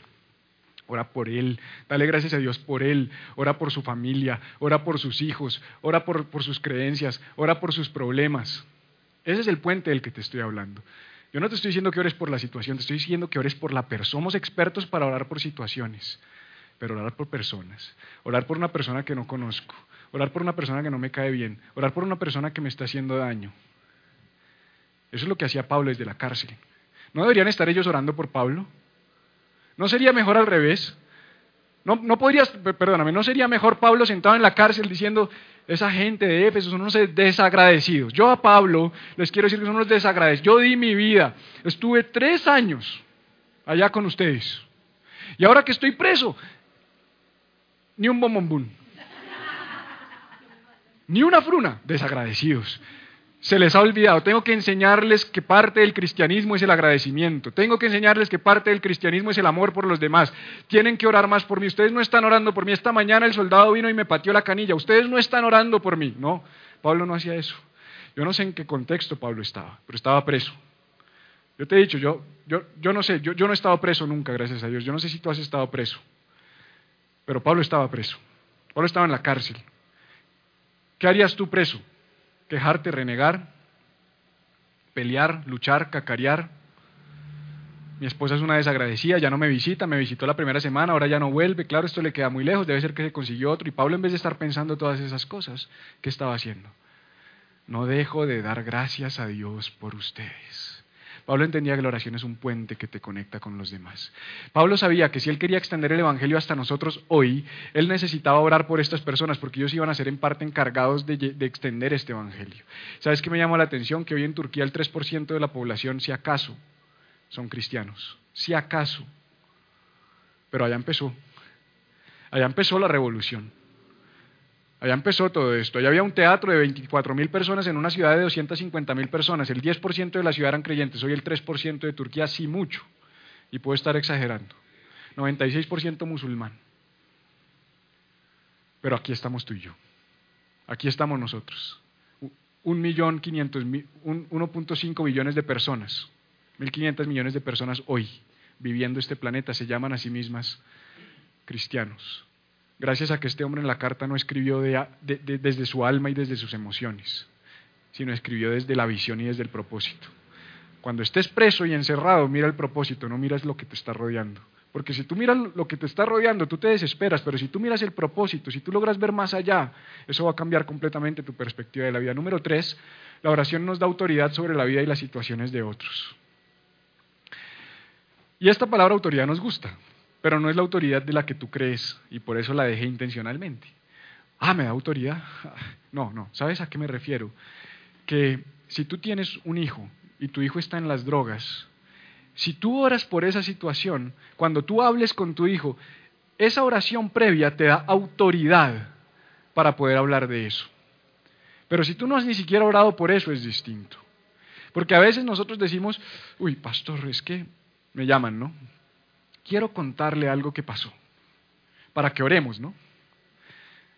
Ora por él, dale gracias a Dios por él, ora por su familia, ora por sus hijos, ora por, por sus creencias, ora por sus problemas. Ese es el puente del que te estoy hablando. Yo no te estoy diciendo que ores por la situación, te estoy diciendo que ores por la persona. Somos expertos para orar por situaciones, pero orar por personas. Orar por una persona que no conozco, orar por una persona que no me cae bien, orar por una persona que me está haciendo daño. Eso es lo que hacía Pablo desde la cárcel. ¿No deberían estar ellos orando por Pablo? ¿No sería mejor al revés? No, no podrías, perdóname, ¿no sería mejor Pablo sentado en la cárcel diciendo, esa gente de Éfeso son unos desagradecidos. Yo a Pablo les quiero decir que son unos desagradecidos. Yo di mi vida, estuve tres años allá con ustedes. Y ahora que estoy preso, ni un bombombún. Ni una fruna, desagradecidos se les ha olvidado. Tengo que enseñarles que parte del cristianismo es el agradecimiento. Tengo que enseñarles que parte del cristianismo es el amor por los demás. Tienen que orar más por mí. Ustedes no están orando por mí. Esta mañana el soldado vino y me pateó la canilla. Ustedes no están orando por mí. No, Pablo no hacía eso. Yo no sé en qué contexto Pablo estaba, pero estaba preso. Yo te he dicho, yo, yo, yo no sé, yo, yo no he estado preso nunca, gracias a Dios. Yo no sé si tú has estado preso. Pero Pablo estaba preso. Pablo estaba en la cárcel. ¿Qué harías tú preso? Quejarte, renegar, pelear, luchar, cacarear. Mi esposa es una desagradecida, ya no me visita, me visitó la primera semana, ahora ya no vuelve. Claro, esto le queda muy lejos, debe ser que se consiguió otro. Y Pablo, en vez de estar pensando todas esas cosas, ¿qué estaba haciendo? No dejo de dar gracias a Dios por ustedes. Pablo entendía que la oración es un puente que te conecta con los demás. Pablo sabía que si él quería extender el Evangelio hasta nosotros hoy, él necesitaba orar por estas personas porque ellos iban a ser en parte encargados de, extender este Evangelio. ¿Sabes qué me llamó la atención? Que hoy en Turquía el 3% de la población, si acaso, son cristianos. Si acaso. Pero allá empezó. Allá empezó la revolución. Allá empezó todo esto. Allá había un teatro de 24 mil personas en una ciudad de 250 mil personas. El 10% de la ciudad eran creyentes. Hoy el 3% de Turquía sí mucho. Y puedo estar exagerando. 96% musulmán. Pero aquí estamos tú y yo. Aquí estamos nosotros. 1.5 billones de personas. 1.500 millones de personas hoy viviendo este planeta se llaman a sí mismas cristianos gracias a que este hombre en la carta no escribió desde su alma y desde sus emociones, sino escribió desde la visión y desde el propósito. Cuando estés preso y encerrado, mira el propósito, no miras lo que te está rodeando. Porque si tú miras lo que te está rodeando, tú te desesperas, pero si tú miras el propósito, si tú logras ver más allá, eso va a cambiar completamente tu perspectiva de la vida. Número tres, la oración nos da autoridad sobre la vida y las situaciones de otros. Y esta palabra autoridad nos gusta, pero no es la autoridad de la que tú crees y por eso la dejé intencionalmente. Ah, me da autoridad. No, no, ¿sabes a qué me refiero? Que si tú tienes un hijo y tu hijo está en las drogas, si tú oras por esa situación, cuando tú hables con tu hijo, esa oración previa te da autoridad para poder hablar de eso. Pero si tú no has ni siquiera orado por eso, es distinto. Porque a veces nosotros decimos, uy, pastor, es que me llaman, ¿no? Quiero contarle algo que pasó, para que oremos, ¿no?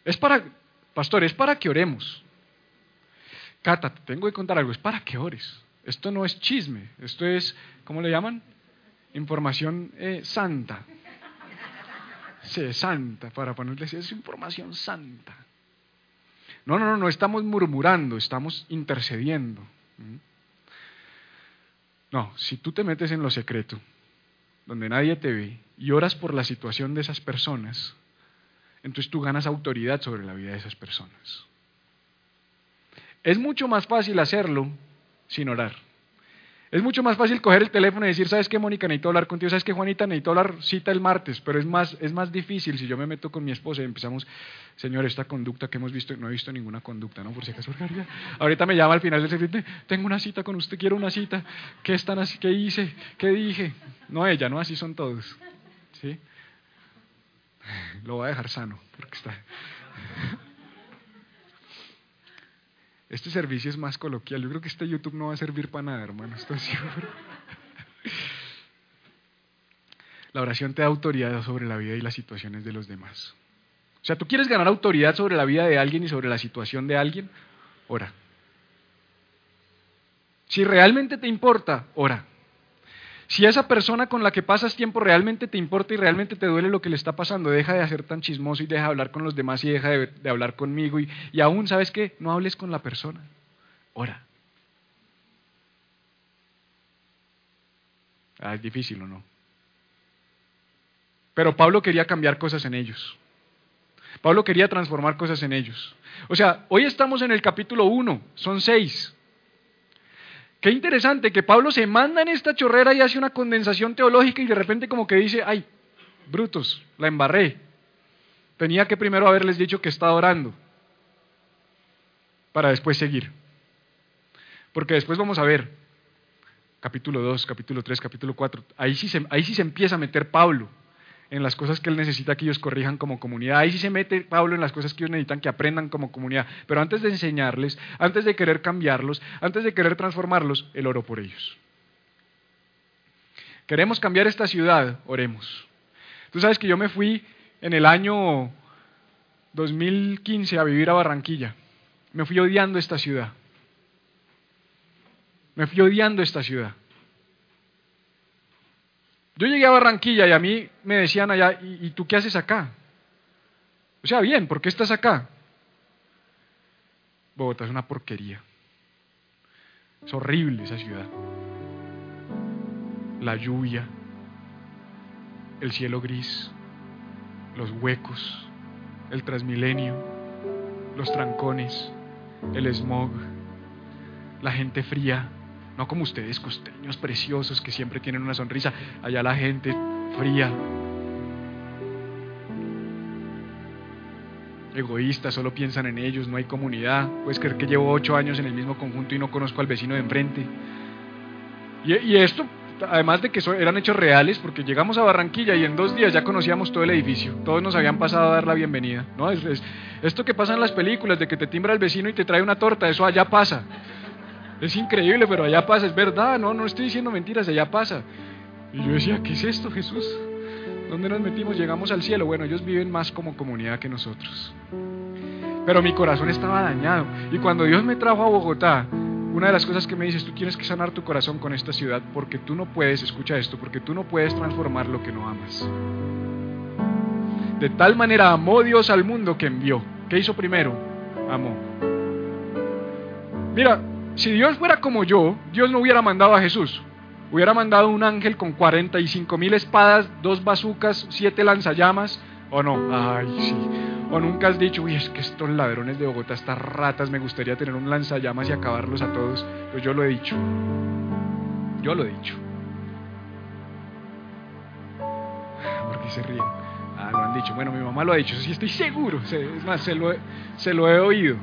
Es para, pastor, es para que oremos. Cata, te tengo que contar algo, es para que ores. Esto no es chisme, esto es, ¿cómo le llaman? Información eh, santa. Sí, santa, para ponerles, es información santa. No, no, no, no estamos murmurando, estamos intercediendo. ¿Mm? No, si tú te metes en lo secreto, donde nadie te ve, y oras por la situación de esas personas, entonces tú ganas autoridad sobre la vida de esas personas. Es mucho más fácil hacerlo sin orar. Es mucho más fácil coger el teléfono y decir, ¿sabes qué, Mónica? Necesito hablar contigo. ¿Sabes qué, Juanita? Necesito hablar cita el martes. Pero es más, es más difícil si yo me meto con mi esposa y empezamos, Señor, esta conducta que hemos visto, no he visto ninguna conducta, ¿no? Por si acaso, ahorita me llama al final del servicio, tengo una cita con usted, quiero una cita. ¿Qué están así? ¿Qué hice? ¿Qué dije? No ella, ¿no? Así son todos. ¿Sí? Lo voy a dejar sano, porque está... Este servicio es más coloquial. Yo creo que este YouTube no va a servir para nada, hermano. Estoy seguro. La oración te da autoridad sobre la vida y las situaciones de los demás. O sea, tú quieres ganar autoridad sobre la vida de alguien y sobre la situación de alguien, ora. Si realmente te importa, ora. Si esa persona con la que pasas tiempo realmente te importa y realmente te duele lo que le está pasando, deja de hacer tan chismoso y deja de hablar con los demás y deja de, hablar conmigo. Y, y aún, ¿sabes qué? No hables con la persona. Ora. Ah, es difícil o no. Pero Pablo quería cambiar cosas en ellos. Pablo quería transformar cosas en ellos. O sea, hoy estamos en el capítulo 1, son seis. Qué interesante que Pablo se manda en esta chorrera y hace una condensación teológica y de repente como que dice, ay, brutos, la embarré. Tenía que primero haberles dicho que estaba orando para después seguir. Porque después vamos a ver, capítulo 2, capítulo 3, capítulo 4, ahí sí se, ahí sí se empieza a meter Pablo en las cosas que él necesita que ellos corrijan como comunidad. Ahí sí se mete Pablo en las cosas que ellos necesitan que aprendan como comunidad. Pero antes de enseñarles, antes de querer cambiarlos, antes de querer transformarlos, él oró por ellos. Queremos cambiar esta ciudad, oremos. Tú sabes que yo me fui en el año 2015 a vivir a Barranquilla. Me fui odiando esta ciudad. Me fui odiando esta ciudad. Yo llegué a Barranquilla y a mí me decían allá, ¿y, tú qué haces acá? O sea, bien, ¿por qué estás acá? Bogotá es una porquería. Es horrible esa ciudad. La lluvia, el cielo gris, los huecos, el transmilenio, los trancones, el smog, la gente fría, no como ustedes, costeños preciosos que siempre tienen una sonrisa. Allá la gente fría. Egoístas, solo piensan en ellos, no hay comunidad. Puedes creer que llevo ocho años en el mismo conjunto y no conozco al vecino de enfrente. Y, esto, además de que eran hechos reales, porque llegamos a Barranquilla y en dos días ya conocíamos todo el edificio. Todos nos habían pasado a dar la bienvenida. ¿no? esto que pasa en las películas, de que te timbra el vecino y te trae una torta, eso allá pasa. Es increíble, pero allá pasa, es verdad, no, no estoy diciendo mentiras, allá pasa. Y yo decía, ¿qué es esto, Jesús? ¿Dónde nos metimos? Llegamos al cielo. Bueno, ellos viven más como comunidad que nosotros. Pero mi corazón estaba dañado. Y cuando Dios me trajo a Bogotá, una de las cosas que me dices, tú tienes que sanar tu corazón con esta ciudad porque tú no puedes, escucha esto, porque tú no puedes transformar lo que no amas. De tal manera amó Dios al mundo que envió. ¿Qué hizo primero? Amó. Mira, si Dios fuera como yo, Dios no hubiera mandado a Jesús. Hubiera mandado un ángel con 45 mil espadas, dos bazucas, siete lanzallamas. ¿O no? Ay, sí. O nunca has dicho, uy, es que estos ladrones de Bogotá, estas ratas, me gustaría tener un lanzallamas y acabarlos a todos. Pues yo lo he dicho. Yo lo he dicho. ¿Por qué se ríen? Ah, lo han dicho. Bueno, mi mamá lo ha dicho, sí estoy seguro. Es más, se lo se lo he oído.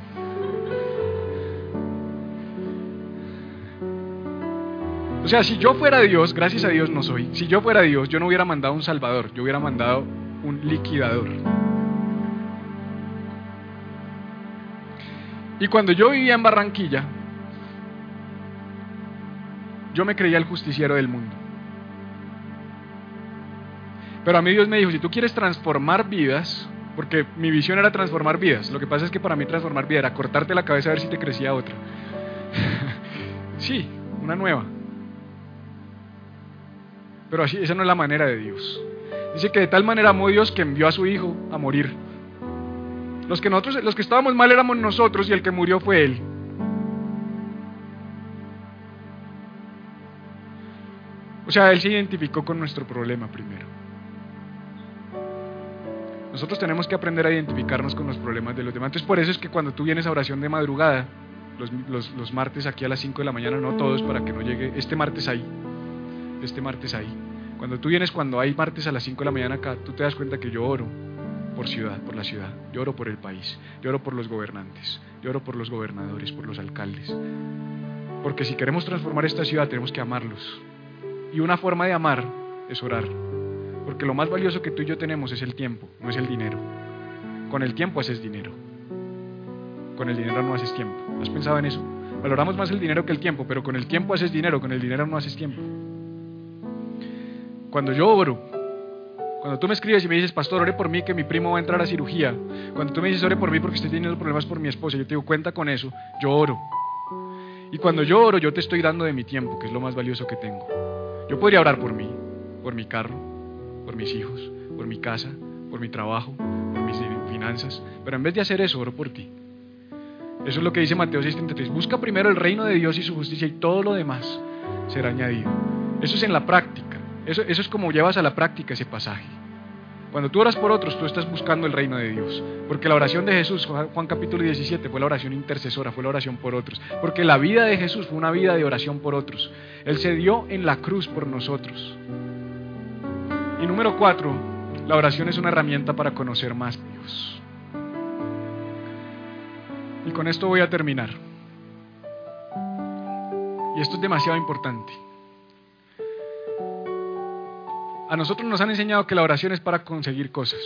O sea, si yo fuera Dios, gracias a Dios no soy, si yo fuera Dios, yo no hubiera mandado un salvador, yo hubiera mandado un liquidador. Y cuando yo vivía en Barranquilla, yo me creía el justiciero del mundo. Pero a mí Dios me dijo, si tú quieres transformar vidas, porque mi visión era transformar vidas, lo que pasa es que para mí transformar vida era cortarte la cabeza a ver si te crecía otra. sí, una nueva. Pero así, esa no es la manera de Dios. Dice que de tal manera amó Dios que envió a su Hijo a morir. Los que, nosotros, los que estábamos mal éramos nosotros y el que murió fue Él. O sea, Él se identificó con nuestro problema primero. Nosotros tenemos que aprender a identificarnos con los problemas de los demás. Entonces por eso es que cuando tú vienes a oración de madrugada, los, los, martes aquí a las 5 de la mañana, no todos, para que no llegue. Este martes ahí. Este martes ahí. Cuando tú vienes, cuando hay martes a las 5 de la mañana acá, tú te das cuenta que yo oro por ciudad, por la ciudad. Yo oro por el país. Yo oro por los gobernantes. Yo oro por los gobernadores, por los alcaldes. Porque si queremos transformar esta ciudad, tenemos que amarlos. Y una forma de amar es orar. Porque lo más valioso que tú y yo tenemos es el tiempo, no es el dinero. Con el tiempo haces dinero. Con el dinero no haces tiempo. ¿Has pensado en eso? Valoramos más el dinero que el tiempo, pero con el tiempo haces dinero, con el dinero no haces tiempo. Cuando yo oro, cuando tú me escribes y me dices, pastor, ore por mí que mi primo va a entrar a cirugía, cuando tú me dices, ore por mí porque estoy teniendo problemas por mi esposa, yo te digo, cuenta con eso, yo oro. Y cuando yo oro, yo te estoy dando de mi tiempo, que es lo más valioso que tengo. Yo podría orar por mí, por mi carro, por mis hijos, por mi casa, por mi trabajo, por mis finanzas, pero en vez de hacer eso, oro por ti. Eso es lo que dice Mateo 6:33. Busca primero el reino de Dios y su justicia y todo lo demás será añadido. Eso es en la práctica. Eso, eso es como llevas a la práctica ese pasaje. Cuando tú oras por otros, tú estás buscando el reino de Dios. Porque la oración de Jesús, Juan capítulo 17, fue la oración intercesora, fue la oración por otros. Porque la vida de Jesús fue una vida de oración por otros. Él se dio en la cruz por nosotros. Y número cuatro, la oración es una herramienta para conocer más a Dios. Y con esto voy a terminar. Y esto es demasiado importante. A nosotros nos han enseñado que la oración es para conseguir cosas.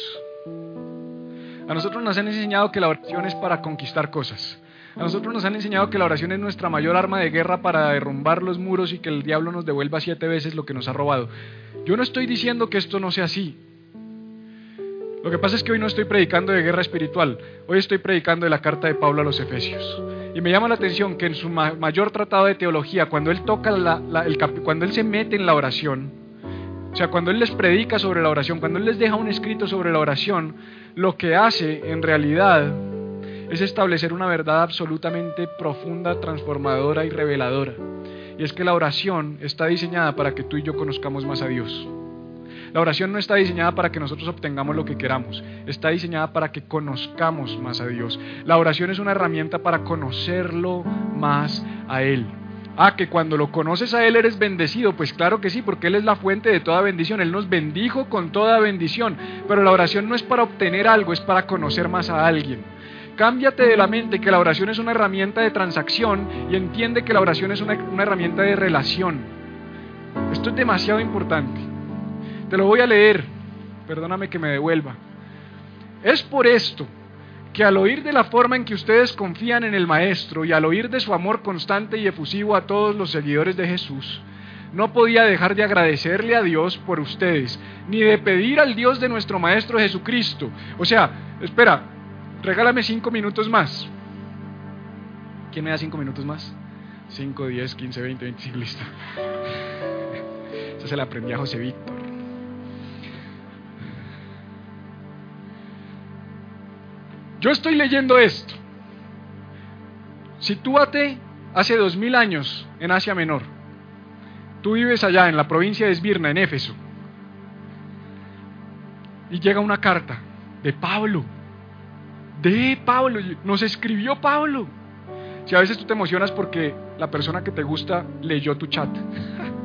A nosotros nos han enseñado que la oración es para conquistar cosas. A nosotros nos han enseñado que la oración es nuestra mayor arma de guerra para derrumbar los muros y que el diablo nos devuelva siete veces lo que nos ha robado. Yo no estoy diciendo que esto no sea así. Lo que pasa es que hoy no estoy predicando de guerra espiritual, hoy estoy predicando de la carta de Pablo a los Efesios. Y me llama la atención que en su mayor tratado de teología, cuando él toca el cuando él se mete en la oración, o sea, cuando él les predica sobre la oración, cuando él les deja un escrito sobre la oración, lo que hace en realidad es establecer una verdad absolutamente profunda, transformadora y reveladora. Y es que la oración está diseñada para que tú y yo conozcamos más a Dios. La oración no está diseñada para que nosotros obtengamos lo que queramos, está diseñada para que conozcamos más a Dios. La oración es una herramienta para conocerlo más a Él. Ah, que cuando lo conoces a Él eres bendecido. Pues claro que sí, porque Él es la fuente de toda bendición. Él nos bendijo con toda bendición. Pero la oración no es para obtener algo, es para conocer más a alguien. Cámbiate de la mente que la oración es una herramienta de transacción y entiende que la oración es una, una herramienta de relación. Esto es demasiado importante. Te lo voy a leer. Perdóname que me devuelva. Es por esto que al oír de la forma en que ustedes confían en el Maestro y al oír de su amor constante y efusivo a todos los seguidores de Jesús, no podía dejar de agradecerle a Dios por ustedes, ni de pedir al Dios de nuestro Maestro Jesucristo. O sea, espera, regálame cinco minutos más. ¿Quién me da cinco minutos más? Cinco, diez, quince, veinte, veinticinco, listo. Esa se la aprendí a José Víctor. Yo estoy leyendo esto. Sitúate hace dos mil años en Asia Menor. Tú vives allá en la provincia de Esmirna, en Éfeso. Y llega una carta de Pablo. De Pablo. Nos escribió Pablo. Si a veces tú te emocionas porque la persona que te gusta leyó tu chat.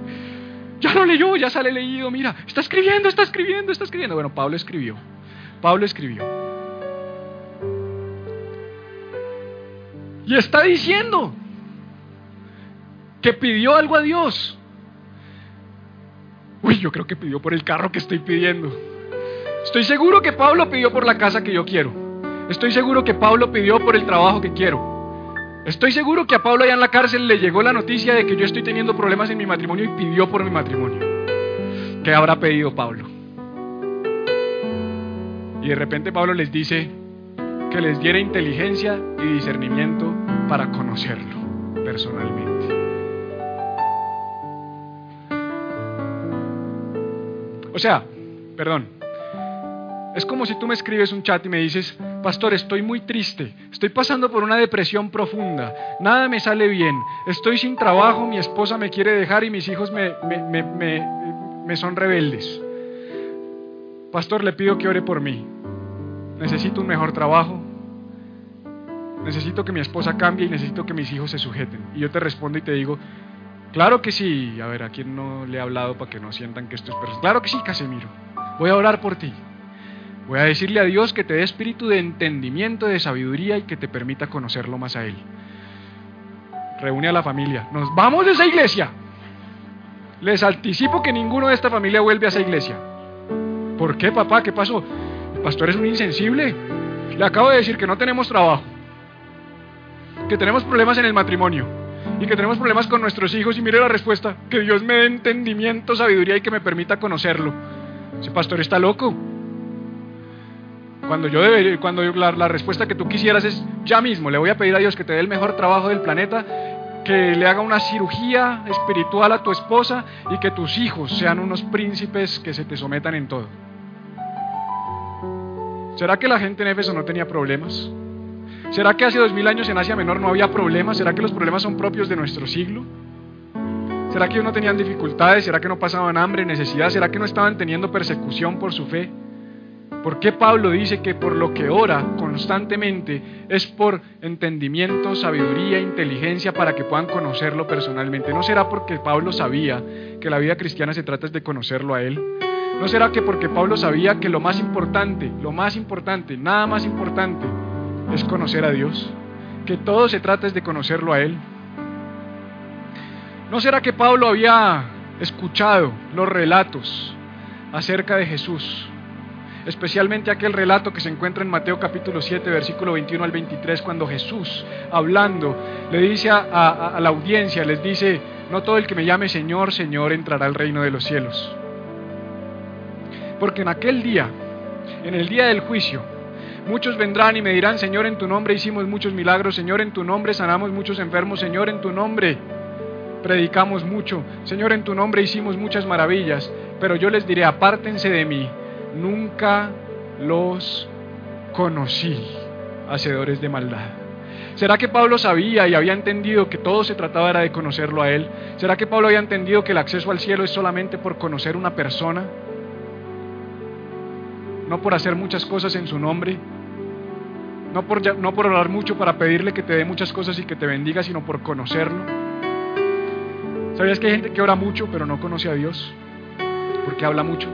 ya lo leyó, ya sale leído. Mira, está escribiendo, está escribiendo, está escribiendo. Bueno, Pablo escribió. Pablo escribió. Y está diciendo que pidió algo a Dios. Uy, yo creo que pidió por el carro que estoy pidiendo. Estoy seguro que Pablo pidió por la casa que yo quiero. Estoy seguro que Pablo pidió por el trabajo que quiero. Estoy seguro que a Pablo allá en la cárcel le llegó la noticia de que yo estoy teniendo problemas en mi matrimonio y pidió por mi matrimonio. ¿Qué habrá pedido Pablo? Y de repente Pablo les dice, que les diera inteligencia y discernimiento para conocerlo personalmente. O sea, perdón, es como si tú me escribes un chat y me dices, pastor, estoy muy triste, estoy pasando por una depresión profunda, nada me sale bien, estoy sin trabajo, mi esposa me quiere dejar y mis hijos me, me son rebeldes. Pastor, le pido que ore por mí necesito un mejor trabajo, necesito que mi esposa cambie y necesito que mis hijos se sujeten. Y yo te respondo y te digo, claro que sí. A ver, ¿a quién no le he hablado para que no sientan que esto es personal? Claro que sí, Casemiro. Voy a orar por ti. Voy a decirle a Dios que te dé espíritu de entendimiento, de sabiduría y que te permita conocerlo más a Él. Reúne a la familia. Nos vamos de esa iglesia. Les anticipo que ninguno de esta familia vuelve a esa iglesia. ¿Por qué, papá? ¿Qué pasó? El pastor es un insensible. Le acabo de decir que no tenemos trabajo, que tenemos problemas en el matrimonio y que tenemos problemas con nuestros hijos. Y mire la respuesta: que Dios me dé entendimiento, sabiduría y que me permita conocerlo. Ese pastor está loco. Cuando yo debería, cuando la, la respuesta que tú quisieras es ya mismo, le voy a pedir a Dios que te dé el mejor trabajo del planeta que le haga una cirugía espiritual a tu esposa y que tus hijos sean unos príncipes que se te sometan en todo. ¿Será que la gente en Éfeso no tenía problemas? ¿Será que hace dos mil años en Asia Menor no había problemas? ¿Será que los problemas son propios de nuestro siglo? ¿Será que ellos no tenían dificultades? ¿Será que no pasaban hambre, necesidad? ¿Será que no estaban teniendo persecución por su fe? ¿Por qué Pablo dice que por lo que ora constantemente es por entendimiento, sabiduría, inteligencia para que puedan conocerlo personalmente? ¿No será porque Pablo sabía que la vida cristiana se trata de conocerlo a Él? ¿No será que porque Pablo sabía que lo más importante, lo más importante, nada más importante es conocer a Dios? Que todo se trata de conocerlo a Él. ¿No será que Pablo había escuchado los relatos acerca de Jesús? especialmente aquel relato que se encuentra en Mateo capítulo 7, versículo 21 al 23, cuando Jesús, hablando, le dice a, la audiencia, les dice, no todo el que me llame Señor, Señor entrará al reino de los cielos. Porque en aquel día, en el día del juicio, muchos vendrán y me dirán, Señor, en tu nombre hicimos muchos milagros, Señor, en tu nombre sanamos muchos enfermos, Señor, en tu nombre predicamos mucho, Señor, en tu nombre hicimos muchas maravillas, pero yo les diré, apártense de mí nunca los conocí, hacedores de maldad. ¿Será que Pablo sabía y había entendido que todo se trataba de conocerlo a él? ¿Será que Pablo había entendido que el acceso al cielo es solamente por conocer una persona? No por hacer muchas cosas en su nombre, no por, no por orar mucho para pedirle que te dé muchas cosas y que te bendiga, sino por conocerlo. ¿Sabías que hay gente que ora mucho pero no conoce a Dios? Porque habla mucho.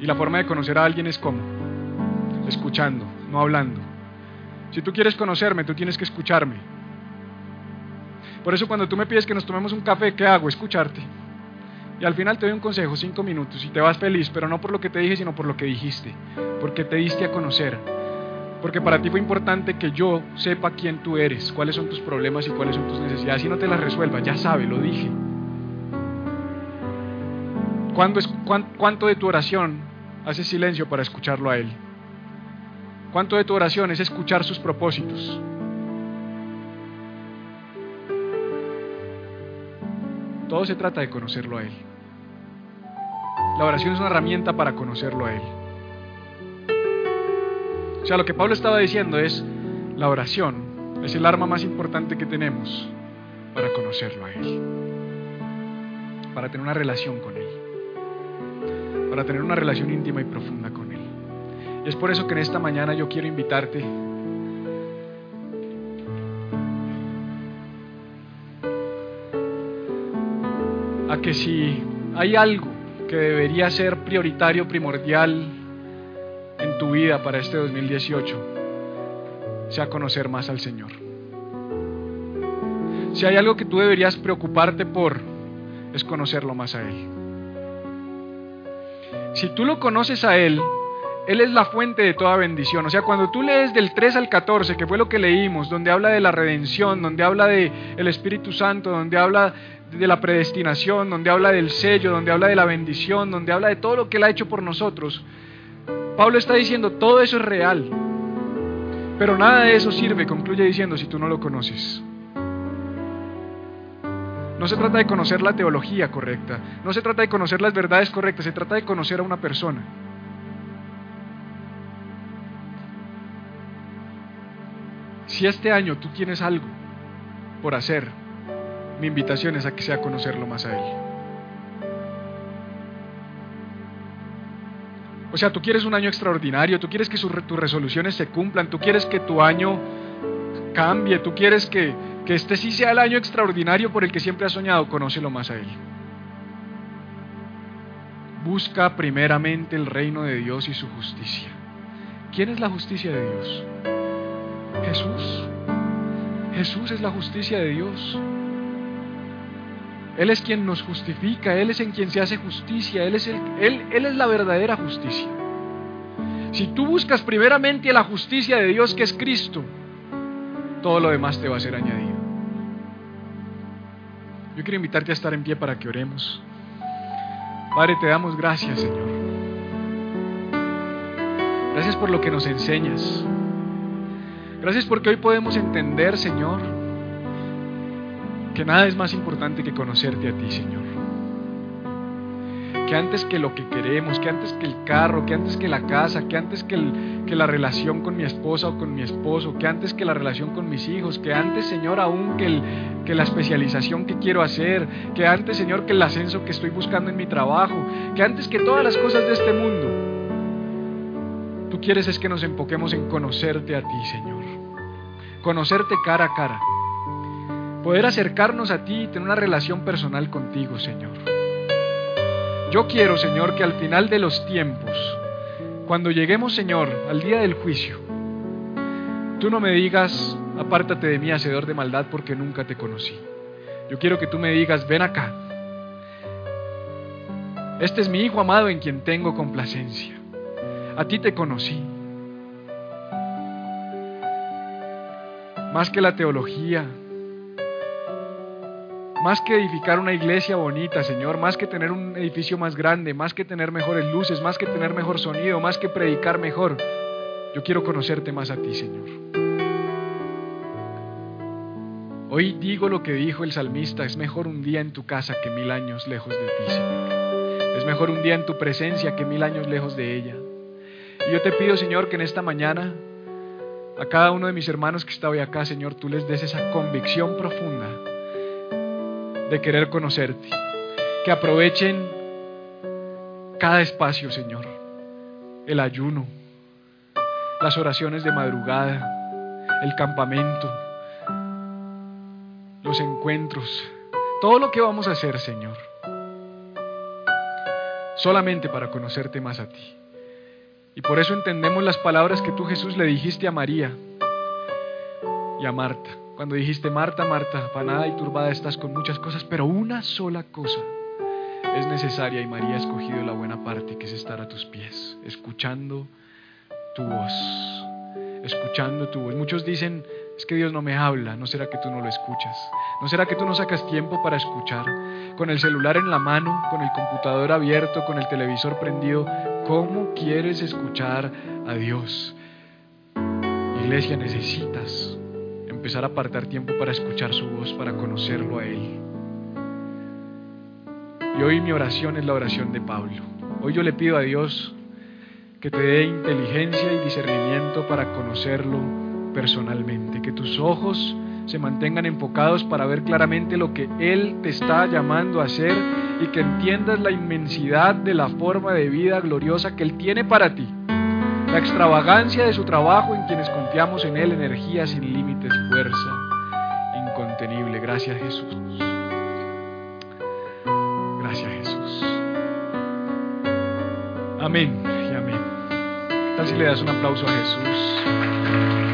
Y la forma de conocer a alguien es como, escuchando, no hablando. Si tú quieres conocerme, tú tienes que escucharme. Por eso cuando tú me pides que nos tomemos un café, ¿qué hago? Escucharte. Y al final te doy un consejo, cinco minutos, y te vas feliz, pero no por lo que te dije, sino por lo que dijiste, porque te diste a conocer. Porque para ti fue importante que yo sepa quién tú eres, cuáles son tus problemas y cuáles son tus necesidades. Y no te las resuelva, ya sabe, lo dije. ¿Cuánto de tu oración hace silencio para escucharlo a Él? ¿Cuánto de tu oración es escuchar sus propósitos? Todo se trata de conocerlo a Él. La oración es una herramienta para conocerlo a Él. O sea, lo que Pablo estaba diciendo es, la oración es el arma más importante que tenemos para conocerlo a Él, para tener una relación con Él para tener una relación íntima y profunda con Él. Y es por eso que en esta mañana yo quiero invitarte a que si hay algo que debería ser prioritario, primordial tu vida para este 2018, sea conocer más al Señor. Si hay algo que tú deberías preocuparte por, es conocerlo más a Él. Si tú lo conoces a Él, Él es la fuente de toda bendición. O sea, cuando tú lees del 3 al 14, que fue lo que leímos, donde habla de la redención, donde habla de el Espíritu Santo, donde habla de la predestinación, donde habla del sello, donde habla de la bendición, donde habla de todo lo que Él ha hecho por nosotros, Pablo está diciendo, todo eso es real. Pero nada de eso sirve, concluye diciendo, si tú no lo conoces. No se trata de conocer la teología correcta, no se trata de conocer las verdades correctas, se trata de conocer a una persona. Si este año tú tienes algo por hacer, mi invitación es a que sea conocerlo más a Él. O sea, tú quieres un año extraordinario, tú quieres que tus resoluciones se cumplan, tú quieres que tu año cambie, tú quieres que, que este sí sea el año extraordinario por el que siempre has soñado, conócelo más a Él. Busca primeramente el reino de Dios y su justicia. ¿Quién es la justicia de Dios? Jesús. Jesús es la justicia de Dios. Él es quien nos justifica, Él es en quien se hace justicia, Él es, el, él, él es la verdadera justicia. Si tú buscas primeramente la justicia de Dios que es Cristo, todo lo demás te va a ser añadido. Yo quiero invitarte a estar en pie para que oremos. Padre, te damos gracias, Señor. Gracias por lo que nos enseñas. Gracias porque hoy podemos entender, Señor, que nada es más importante que conocerte a ti, Señor. Que antes que lo que queremos, que antes que el carro, que antes que la casa, que antes que, la relación con mi esposa o con mi esposo, que antes que la relación con mis hijos, que antes, Señor, aún que, que la especialización que quiero hacer, que antes, Señor, que el ascenso que estoy buscando en mi trabajo, que antes que todas las cosas de este mundo, tú quieres es que nos enfoquemos en conocerte a ti, Señor. Conocerte cara a cara poder acercarnos a ti y tener una relación personal contigo, Señor. Yo quiero, Señor, que al final de los tiempos, cuando lleguemos, Señor, al día del juicio, tú no me digas, apártate de mí, hacedor de maldad, porque nunca te conocí. Yo quiero que tú me digas, ven acá. Este es mi Hijo amado en quien tengo complacencia. A ti te conocí. Más que la teología, más que edificar una iglesia bonita, Señor, más que tener un edificio más grande, más que tener mejores luces, más que tener mejor sonido, más que predicar mejor, yo quiero conocerte más a ti, Señor. Hoy digo lo que dijo el salmista, es mejor un día en tu casa que mil años lejos de ti, Señor. Es mejor un día en tu presencia que mil años lejos de ella. Y yo te pido, Señor, que en esta mañana a cada uno de mis hermanos que está hoy acá, Señor, tú les des esa convicción profunda de querer conocerte. Que aprovechen cada espacio, Señor. El ayuno, las oraciones de madrugada, el campamento, los encuentros, todo lo que vamos a hacer, Señor. Solamente para conocerte más a ti. Y por eso entendemos las palabras que tú Jesús le dijiste a María y a Marta. Cuando dijiste, Marta, Marta, afanada y turbada estás con muchas cosas, pero una sola cosa es necesaria y María ha escogido la buena parte, que es estar a tus pies, escuchando tu voz, escuchando tu voz. Muchos dicen, es que Dios no me habla, ¿no será que tú no lo escuchas? ¿No será que tú no sacas tiempo para escuchar? Con el celular en la mano, con el computador abierto, con el televisor prendido, ¿cómo quieres escuchar a Dios? Iglesia, necesitas empezar a apartar tiempo para escuchar su voz, para conocerlo a Él. Y hoy mi oración es la oración de Pablo. Hoy yo le pido a Dios que te dé inteligencia y discernimiento para conocerlo personalmente, que tus ojos se mantengan enfocados para ver claramente lo que Él te está llamando a hacer y que entiendas la inmensidad de la forma de vida gloriosa que Él tiene para ti la extravagancia de su trabajo en quienes confiamos en Él, energía sin límites, fuerza incontenible. Gracias Jesús. Gracias Jesús. Amén y amén. ¿Qué tal si le das un aplauso a Jesús?